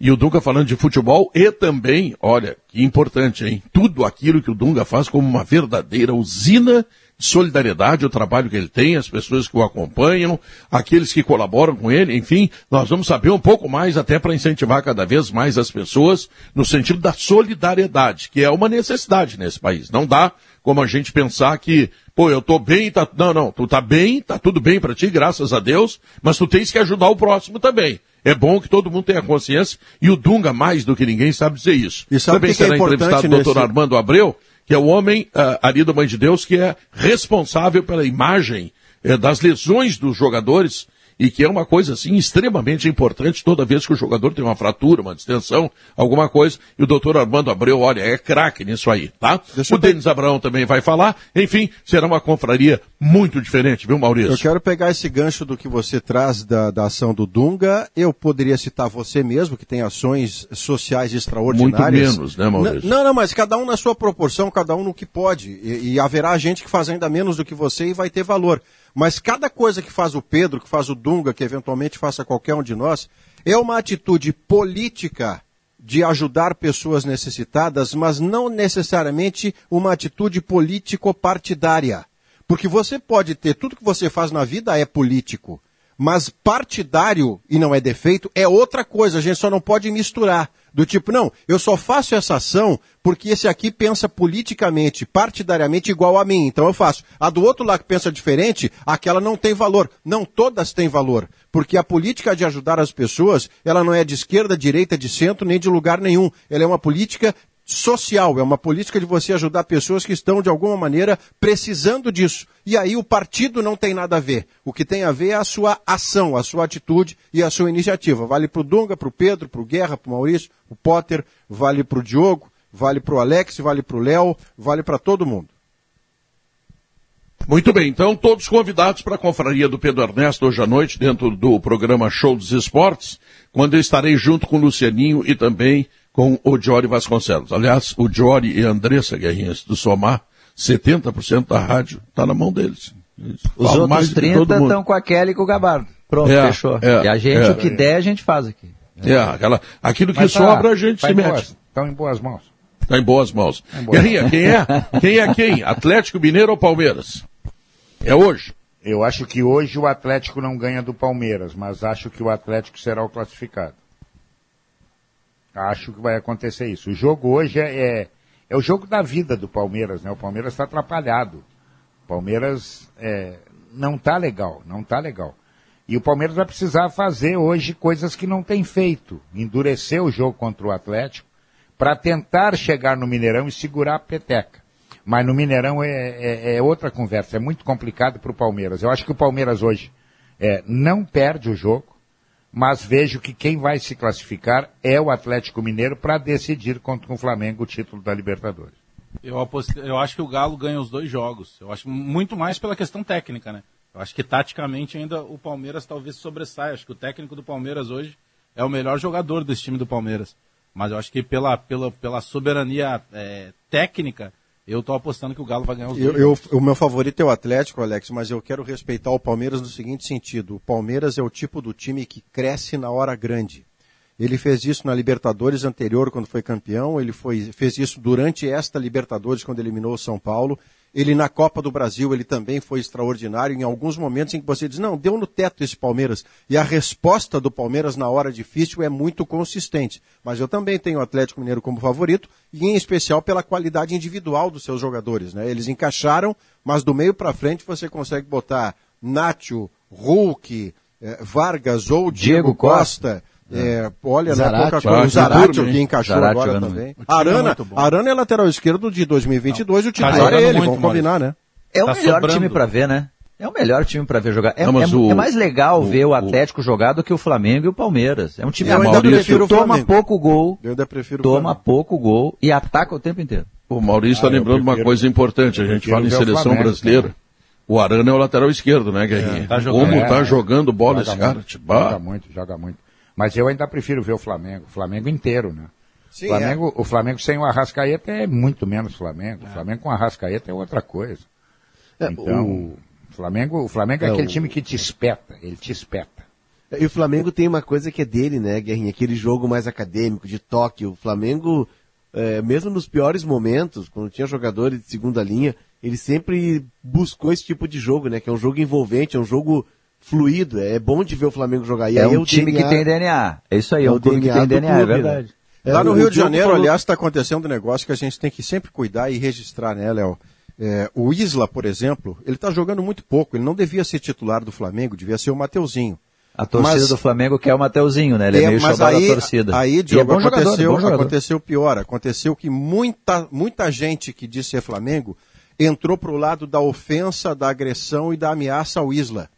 e o Dunga falando de futebol e também, olha, que importante, hein? Tudo aquilo que o Dunga faz como uma verdadeira usina de solidariedade, o trabalho que ele tem, as pessoas que o acompanham, aqueles que colaboram com ele, enfim, nós vamos saber um pouco mais até para incentivar cada vez mais as pessoas no sentido da solidariedade, que é uma necessidade nesse país. Não dá como a gente pensar que, pô, eu tô bem, tá, não, não, tu tá bem, tá tudo bem para ti, graças a Deus, mas tu tens que ajudar o próximo também. É bom que todo mundo tenha consciência e o Dunga, mais do que ninguém, sabe dizer isso. E sabe Também que que é será entrevistado o importante doutor nesse- Armando Abreu, que é o homem ah, ali da Mãe de Deus que é responsável pela imagem eh, das lesões dos jogadores e que é uma coisa assim extremamente importante toda vez que o jogador tem uma fratura, uma distensão, alguma coisa, e o doutor Armando Abreu, olha, é craque nisso aí, tá? o Denis Abraão também vai falar, enfim, será uma confraria muito diferente, viu, Maurício? Eu quero pegar esse gancho do que você traz da, da ação do Dunga. Eu poderia citar você mesmo, que tem ações sociais extraordinárias. Muito menos, né, Maurício? Não, não, mas cada um na sua proporção, cada um no que pode. E, e haverá gente que faz ainda menos do que você e vai ter valor. Mas cada coisa que faz o Pedro, que faz o Dunga, que eventualmente faça qualquer um de nós, é uma atitude política de ajudar pessoas necessitadas, mas não necessariamente uma atitude político-partidária. Porque você pode ter, tudo que você faz na vida é político, mas partidário, e não é defeito, é outra coisa, a gente só não pode misturar. Do tipo, não, eu só faço essa ação porque esse aqui pensa politicamente, partidariamente igual a mim, então eu faço. A do outro lá que pensa diferente, aquela não tem valor. Não, todas têm valor. Porque a política de ajudar as pessoas, ela não é de esquerda, direita, de centro, nem de lugar nenhum. Ela é uma política social, é uma política de você ajudar pessoas que estão, de alguma maneira, precisando disso. E aí o partido não tem nada a ver. O que tem a ver é a sua ação, a sua atitude e a sua iniciativa. Vale para o Dunga, para o Pedro, para o Guerra, para o Maurício, o Potter, vale para o Diogo, vale para o Alex, vale para o Léo, vale para todo mundo. Muito bem, então todos convidados para a confraria do Pedro Ernesto hoje à noite, dentro do programa Show dos Esportes, quando eu estarei junto com o Lucianinho e também com o Jory Vasconcelos. Aliás, o Jory e a Andressa Guerrinhas do Somar, 70% da rádio está na mão deles. Eles Os outros do que todo 30 mundo. estão com a Kelly e com o Gabardo. Pronto, É, fechou. é, e a gente, é. o que der, a gente faz aqui. É, aquela, aquilo que Mas tá- sobra a gente tá se mete. Estão em boas mãos. Está em boas mãos. Tá em boas Guerrinha, mãos. quem é? Quem é quem? Atlético Mineiro ou Palmeiras? É hoje. Eu acho que hoje o Atlético não ganha do Palmeiras, mas acho que o Atlético será o classificado. Acho que vai acontecer isso. O jogo hoje é, é, é o jogo da vida do Palmeiras, né? O Palmeiras está atrapalhado. O Palmeiras é, não está legal, não está legal. E o Palmeiras vai precisar fazer hoje coisas que não tem feito. Endurecer o jogo contra o Atlético para tentar chegar no Mineirão e segurar a peteca. Mas no Mineirão é, é- é outra conversa, é muito complicado para o Palmeiras. Eu acho que o Palmeiras hoje é, não perde o jogo, mas vejo que quem vai se classificar é o Atlético Mineiro para decidir contra o Flamengo o título da Libertadores. Eu, apostei- eu acho que o Galo ganha os dois jogos. Eu acho muito mais pela questão técnica, né? Eu acho que taticamente ainda o Palmeiras talvez sobressaia. Acho que o técnico do Palmeiras hoje é o melhor jogador desse time do Palmeiras. Mas eu acho que pela, pela, pela soberania é, técnica, eu tô apostando que o Galo vai ganhar os dois. eu- o meu favorito é o Atlético, Alex, mas eu quero respeitar o Palmeiras no seguinte sentido: o Palmeiras é o tipo do time que cresce na hora grande. Ele fez isso na Libertadores anterior, quando foi campeão, ele foi, fez isso durante esta Libertadores, quando eliminou o São Paulo. Ele na Copa do Brasil, ele também foi extraordinário em alguns momentos em que você diz, não, deu no teto esse Palmeiras. E a resposta do Palmeiras na hora difícil é muito consistente. Mas eu também tenho o Atlético Mineiro como favorito, e em especial pela qualidade individual dos seus jogadores. Né? Eles encaixaram, mas do meio para frente você consegue botar Nacho, Hulk, eh, Vargas ou Diego, Diego Costa. Costa. É, olha, não é Zarate. pouca coisa. Ah, O Zarate, que o encaixou Zarate agora também. O time é Arana. Arana é lateral esquerdo de 2022, o titular é ele, vamos combinar, né? É o Tá melhor sobrando. time pra ver, né? É o melhor time pra ver jogar. É, Não, é- o- é mais legal o- ver o Atlético jogar do que o Flamengo e o Palmeiras. É um time Eu ainda Maurício, prefiro o toma Flamengo. pouco gol, Eu ainda prefiro o toma pouco gol e ataca o tempo inteiro. O Maurício está Ah, lembrando uma prefiro- coisa importante. A gente fala em o seleção Flamengo, brasileira. O Arana é o lateral esquerdo, né, Guerrinha? É, tá Como jogando. tá É, jogando bola joga esse cara? muito, Joga muito, joga muito. Mas eu ainda prefiro ver o Flamengo, o Flamengo inteiro, né? Sim, Flamengo, O Flamengo sem o Arrascaeta é muito menos Flamengo. O Flamengo com o Arrascaeta é outra coisa. então, o- Flamengo, o Flamengo é, É, aquele o- time que te espeta, ele te espeta. E o Flamengo tem uma coisa que é dele, né, Guerrinha? Aquele jogo mais acadêmico, de toque. O Flamengo, é, mesmo nos piores momentos, quando tinha jogadores de segunda linha, ele sempre buscou esse tipo de jogo, né? Que é um jogo envolvente, é um jogo fluido. É bom de ver o Flamengo jogar. E é aí um o time que tem DNA. É isso aí, é, é um o clube que DNA tem DNA, é clube, né? verdade. É, Lá no Rio de Janeiro, falou- aliás, está acontecendo um negócio que a gente tem que sempre cuidar e registrar, né, Léo? É, o Isla, por exemplo, ele está jogando muito pouco. Ele não devia ser titular do Flamengo, devia ser o Mateuzinho. A torcida Mas- do Flamengo quer o Mateuzinho, né? Ele é, É, meio mas aí, da torcida. aí é Diogo, jogador, aconteceu, bom jogador. aconteceu pior. Aconteceu que muita, muita gente que disse ser Flamengo entrou para o lado da ofensa, da agressão e da ameaça ao Isla.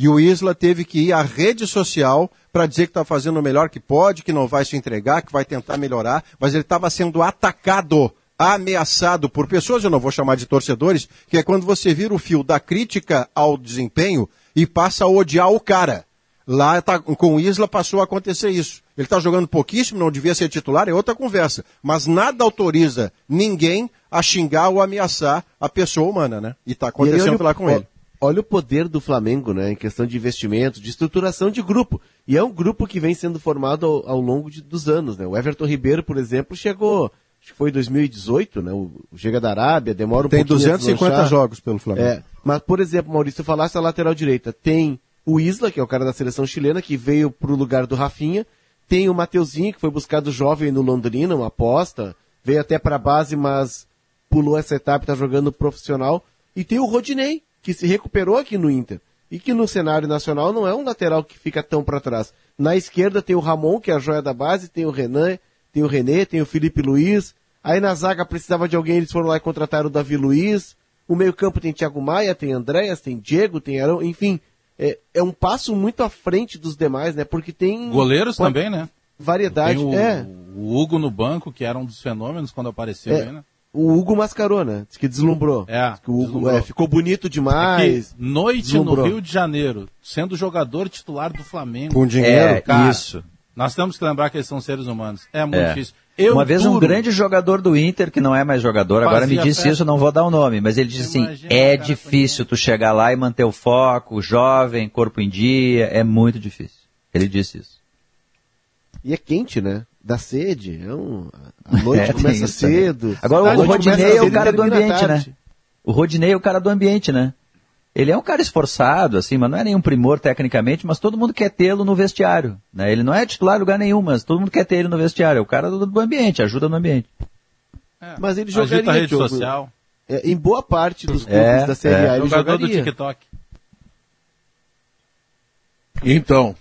E o Isla teve que ir à rede social para dizer que está fazendo o melhor que pode, que não vai se entregar, que vai tentar melhorar, mas ele estava sendo atacado, ameaçado por pessoas, eu não vou chamar de torcedores, que é quando você vira o fio da crítica ao desempenho e passa a odiar o cara. Lá tá, com o Isla passou a acontecer isso. Ele está jogando pouquíssimo, não devia ser titular, é outra conversa. Mas nada autoriza ninguém a xingar ou ameaçar a pessoa humana, né? E está E acontecendo olha, lá com ele. Olha o poder do Flamengo, né, em questão de investimento, de estruturação de grupo. E é um grupo que vem sendo formado ao, ao longo de- dos anos, né? O Everton Ribeiro, por exemplo, chegou, acho que foi em 2018, né? O, chega da Arábia, demora um Tem pouquinho a 250 deslanchar. jogos pelo Flamengo. É, mas, por exemplo, Maurício, falasse a lateral direita, tem o Isla, que é o cara da seleção chilena, que veio pro lugar do Rafinha, tem o Mateuzinho, que foi buscado jovem no Londrina, uma aposta, veio até pra base, mas pulou essa etapa e tá jogando profissional, e tem o Rodinei, que se recuperou aqui no Inter, e que no cenário nacional não é um lateral que fica tão para trás. Na esquerda tem o Ramon, que é a joia da base, tem o Renan, tem o René, tem o Felipe Luiz, aí na zaga precisava de alguém, eles foram lá e contrataram o Davi Luiz, o meio campo tem Thiago Maia, tem Andréas, tem Diego, tem Arão, enfim, é, é um passo muito à frente dos demais, né? Porque tem... Goleiros também, né? Variedade, Tem o, é. o Hugo no banco, que era um dos fenômenos quando apareceu É, aí, né? O Hugo mascarou, né? Diz que deslumbrou. É, Diz que o Hugo deslumbrou. é, ficou bonito demais. É que noite deslumbrou. no Rio de Janeiro, sendo jogador titular do Flamengo. Com dinheiro, É, cara, isso. Nós temos que lembrar que eles são seres humanos. É muito É. difícil. Eu Uma vez um duro- grande jogador do Inter, que não é mais jogador, agora me disse festa. isso, não vou dar o nome, mas ele disse assim, é difícil tu chegar lá e manter o foco, jovem, corpo em dia, é muito difícil. Ele disse isso. E é quente, né? Dá sede. É um... A noite É, começa isso cedo. Agora A o Rodinei é o cara do ambiente, né? O Rodinei é o cara do ambiente, né? Ele é um cara esforçado, assim, mas não é nenhum primor tecnicamente, mas todo mundo quer tê-lo no vestiário. Né? Ele não é titular em lugar nenhum, mas todo mundo quer ter ele no vestiário. É o cara do, do ambiente, ajuda no ambiente. Mas ele jogaria, a rede social. É, em boa parte dos clubes É, da Série é. A ele Jogador do jogaria. TikTok. Então.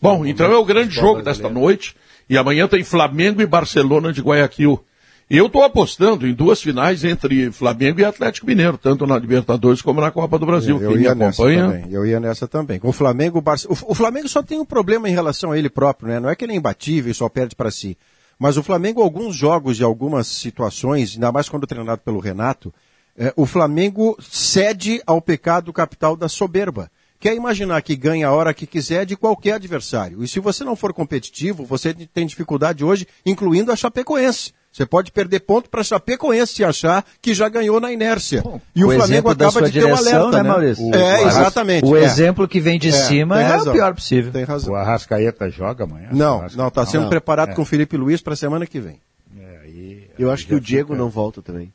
Bom, então é o grande jogo desta noite. E amanhã tem Flamengo e Barcelona de Guayaquil. Eu estou apostando em duas finais entre Flamengo e Atlético Mineiro, tanto na Libertadores como na Copa do Brasil. Eu Quem me ia nessa acompanha. também. Eu ia nessa também. O Flamengo, o, Barce- o- o Flamengo só tem um problema em relação a ele próprio, né? Não é que ele é imbatível e só perde para si. Mas o Flamengo, alguns jogos e algumas situações, ainda mais quando treinado pelo Renato, É, o Flamengo cede ao pecado capital da soberba. Quer imaginar que ganha a hora que quiser de qualquer adversário. E se você não for competitivo, você tem dificuldade hoje, incluindo a Chapecoense. Você pode perder ponto para a Chapecoense se achar que já ganhou na inércia. e o, Flamengo exemplo da acaba de ter um direção, alerta, né, né? Maurício? O- é, O- exatamente. o é. exemplo que vem de cima tem é o pior possível. Tem razão. O Arrascaeta joga amanhã? Não, não, está sendo Não. preparado É. com o Felipe Luiz para a semana que vem. Eu acho que o Diego não volta também.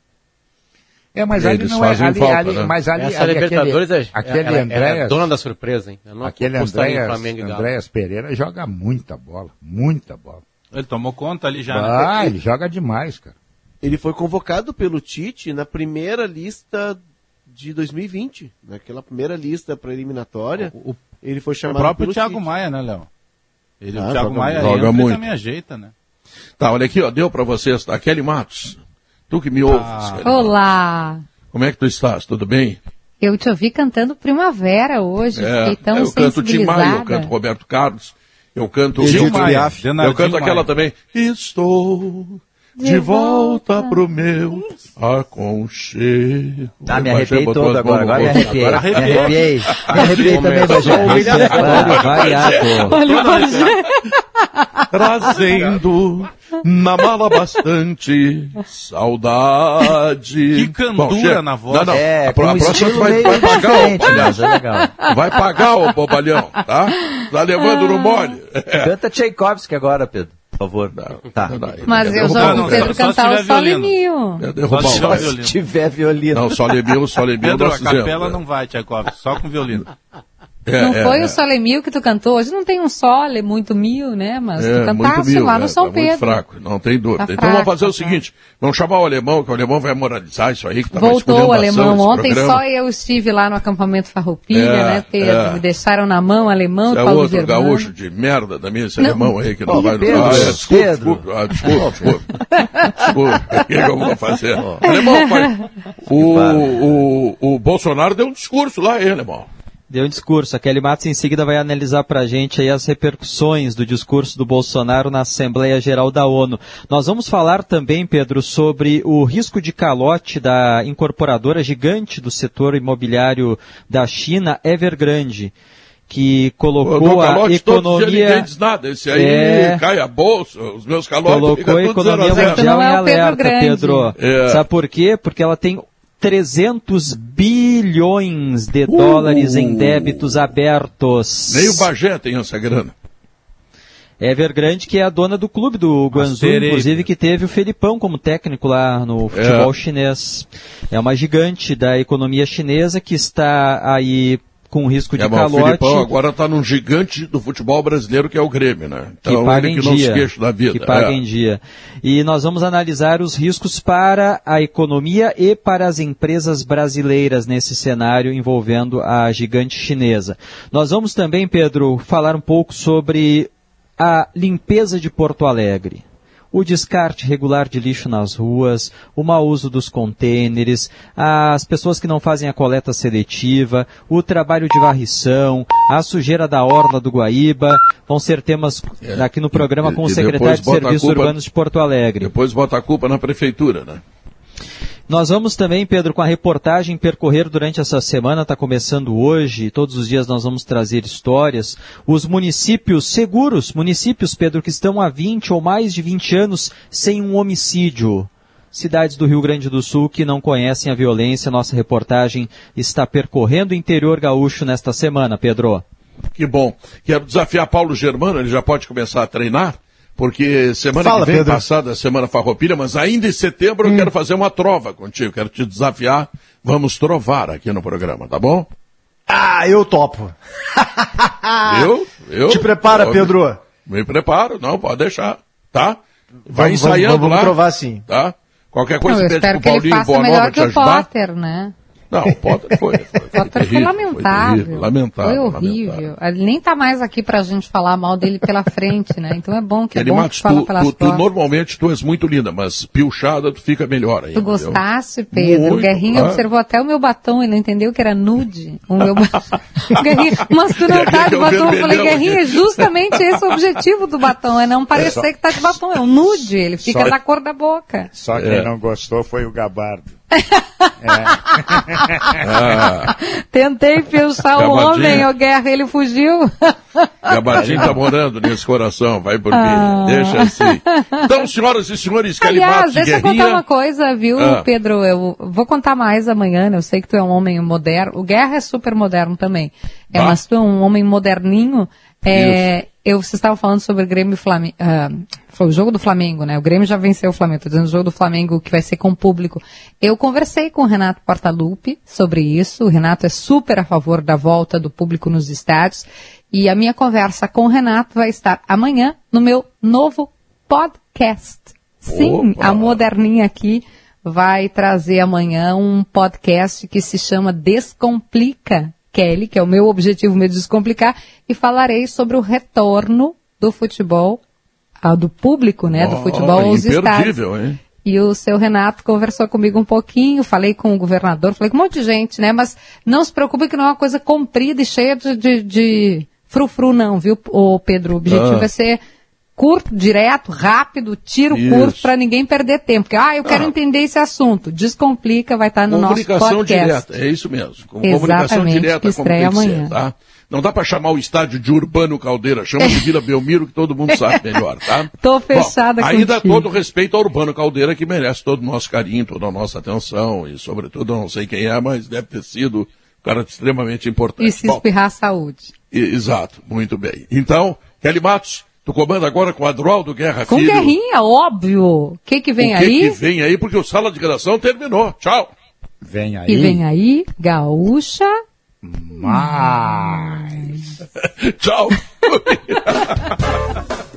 É, mas ali não é. Ali, falta, ali, né? Mas ali, Essa ali Libertadores aquele, é, aquele ela- ela é Andréas. dona da surpresa, hein? Aquele Andréas, Flamengo. Andréas Pereira joga muita bola. Muita bola. Ele tomou conta ali já. Ah, né? ele joga demais, cara. Ele foi convocado pelo Tite na primeira lista de 2020. Naquela primeira lista pré-eliminatória. ele foi O chamado próprio pelo Thiago Tite. Maia, né, Léo? Ele, Ah, o Thiago joga Maia muito. entra Joga e muito. também ajeita, né? Tá, olha aqui, ó, deu pra vocês, tá? Kelly Matos, tu que me ouves. Ah. Olá! Como é que tu estás? Tudo bem? Eu te ouvi cantando Primavera hoje, fiquei tão eu canto Tim Maia, eu canto Roberto Carlos, eu canto eu, Maia, eu canto aquela Maia. também. Estou de volta pro meu aconchego. Ah, me O arrepiei todo agora, agora me arrepiei. Agora Me arrepiei. Me arrepiei também, Começou Bagé. Olha, variado. Olha o Bagé. Trazendo na mala bastante saudade. Que candura chega. na voz. Não, não. É, a, pro- a próxima vai, vai pagar, ô palhaço. é. Vai pagar, ô bobalhão, tá? Tá levando no mole. Canta Tchaikovsky agora, Pedro, por favor. Tá. Mas eu já o- ouvi o Pedro cantar o tiver Sol violino. Mil. É derrubar Só se tiver violino. Se tiver violino. Não, Sol Emil, Sol Emil Pedro, a capela né? não vai, Tchaikovsky, só com violino. É, Não é, foi é. o Sole Mil que tu cantou? Hoje não tem um Sole muito mil, né? Mas É, tu cantaste mil, lá né? no São tá Pedro. muito fraco, não tem dúvida. Tá então vamos fraco, fazer o tá seguinte, vamos chamar o alemão, que o alemão vai moralizar isso aí, que tá Voltou o alemão. Ontem só eu estive lá no acampamento Farroupilha, É, né, Pedro? é. Me deixaram na mão alemão, é Paulo outro Germano. gaúcho de merda da minha, esse Não. alemão aí que não Ih, vai... Pedro, ah, é, desculpa, desculpa, ah, desculpa, desculpa. Desculpa, o que, que eu vou fazer? Alemão, pai, o, o, o Bolsonaro deu um discurso lá, hein, alemão? Deu um discurso. A Kelly Matos em seguida vai analisar para a gente aí as repercussões do discurso do Bolsonaro na Assembleia Geral da ONU. Nós vamos falar também, Pedro, sobre o risco de calote da incorporadora gigante do setor imobiliário da China, Evergrande, que colocou a ninguém economia... diz nada. Esse aí É. cai a bolsa, os meus calotes Colocou a economia mundial Não em é alerta. Pedro. É. Sabe por quê? Porque ela tem 300 bilhões de dólares em débitos abertos. Nem o Bagé tem essa grana. Evergrande, que é a dona do clube do Guangzhou, inclusive, que teve o Felipão como técnico lá no futebol É. chinês. É uma gigante da economia chinesa que está aí com risco de É, mas o calote. Filipão agora está num gigante do futebol brasileiro que é o Grêmio, né? que Então paga ele em que não dia, se queixa da vida. que paga é. em dia. E nós vamos analisar os riscos para a economia e para as empresas brasileiras nesse cenário envolvendo a gigante chinesa. Nós vamos também, Pedro, falar um pouco sobre a limpeza de Porto Alegre. O descarte regular de lixo nas ruas, o mau uso dos contêineres, as pessoas que não fazem a coleta seletiva, o trabalho de varrição, a sujeira da orla do Guaíba, vão ser temas É. aqui no programa com o secretário de Serviços culpa- Urbanos de Porto Alegre. Depois bota a culpa na prefeitura, né? Nós vamos também, Pedro, com a reportagem percorrer durante essa semana, está começando hoje, todos os dias nós vamos trazer histórias, os municípios seguros, municípios, Pedro, que estão há 20 ou mais de 20 anos sem um homicídio. Cidades do Rio Grande do Sul que não conhecem a violência, nossa reportagem está percorrendo o interior gaúcho nesta semana, Pedro. Que bom. Quero desafiar Paulo Germano, ele já pode começar a treinar, porque semana Fala, que vem, Pedro. passada a semana farroupilha, mas ainda em setembro Hum. eu quero fazer uma trova contigo, quero te desafiar, vamos trovar aqui no programa, tá bom? Ah, eu topo. eu? Eu? Te prepara, Eu- Pedro. Me preparo, não, pode deixar, tá? Vai Vamos- ensaiando vamos- vamos lá. provar sim. Tá? Qualquer Não, coisa eu pede espero pro que ele Paulinho faça Boa melhor Nova te que o ajudar. Potter, né? Não, o Potter foi. foi, foi Potter foi terrível, lamentável. terrível, lamentável. Foi horrível. Ele nem tá mais aqui pra gente falar mal dele pela frente, né? Então é bom que é Ele bom Matos, que fala tu, pelas tu, tu normalmente tu és muito linda, mas piochada tu fica melhor ainda. Tu gostaste, Pedro? Muito, o Guerrinho ah. observou até o meu batom, ele não entendeu que era nude. O meu batom. Guerrinho, mas tu não tá de o batom. Eu falei, Guerrinho, é justamente esse o objetivo do batom, é não parecer só- que tá de batom. É um nude, ele fica Só- da cor da boca. Só quem É. não gostou foi o Gabardo. Ah, Tentei pensar o homem, o Guerra, ele fugiu. Gabardinho tá morando nesse coração, vai por Ah. mim, deixa assim. Então, senhoras e senhores, de deixa eu Guerrinha... contar uma coisa, viu, Ah. Pedro? Eu vou contar mais amanhã, né? Eu sei que tu é um homem moderno. O Guerra é super moderno também. É, mas tu é um homem moderninho. É, eu, vocês estavam falando sobre o Grêmio e Flamengo. foi o jogo do Flamengo, né? O Grêmio já venceu o Flamengo. Tô dizendo o jogo do Flamengo que vai ser com o público. Eu conversei com o Renato Portaluppi sobre isso. O Renato é super a favor da volta do público nos estádios. E a minha conversa com o Renato vai estar amanhã no meu novo podcast. Sim, Opa! a moderninha aqui vai trazer amanhã um podcast que se chama Descomplica Kelly, que é o meu objetivo mesmo descomplicar, e falarei sobre o retorno do futebol, ah, do público, né, do futebol aos estádios. hein? E o seu Renato conversou comigo um pouquinho, falei com o governador, falei com um monte de gente, né? Mas não se preocupe que não é uma coisa comprida e cheia de, de, de frufru, não, viu, ô Pedro? O objetivo Ah. é ser curto, direto, rápido, tiro Isso. curto para ninguém perder tempo. Porque, ah, eu quero Ah. entender esse assunto. Descomplica, vai estar no nosso Comunicação podcast. direta, é isso mesmo. Com comunicação Exatamente, direta que como tem estreia que ser, amanhã. tá? Não dá para chamar o estádio de Urbano Caldeira, chama de Vila Belmiro, que todo mundo sabe melhor, tá? Tô fechada Bom, Ainda contigo. todo respeito ao Urbano Caldeira, que merece todo o nosso carinho, toda a nossa atenção, e sobretudo, não sei quem é, mas deve ter sido um cara extremamente importante. E se Bom, espirrar saúde. e- exato, muito bem. Então, Kelly Matos, tu comanda agora com Adroaldo Guerra Com Filho. guerrinha, óbvio. O que que vem o que aí? que vem aí? Porque o Sala de Redação terminou. Tchau. Vem aí. Que vem aí, gaúcha. Mais. Tchau.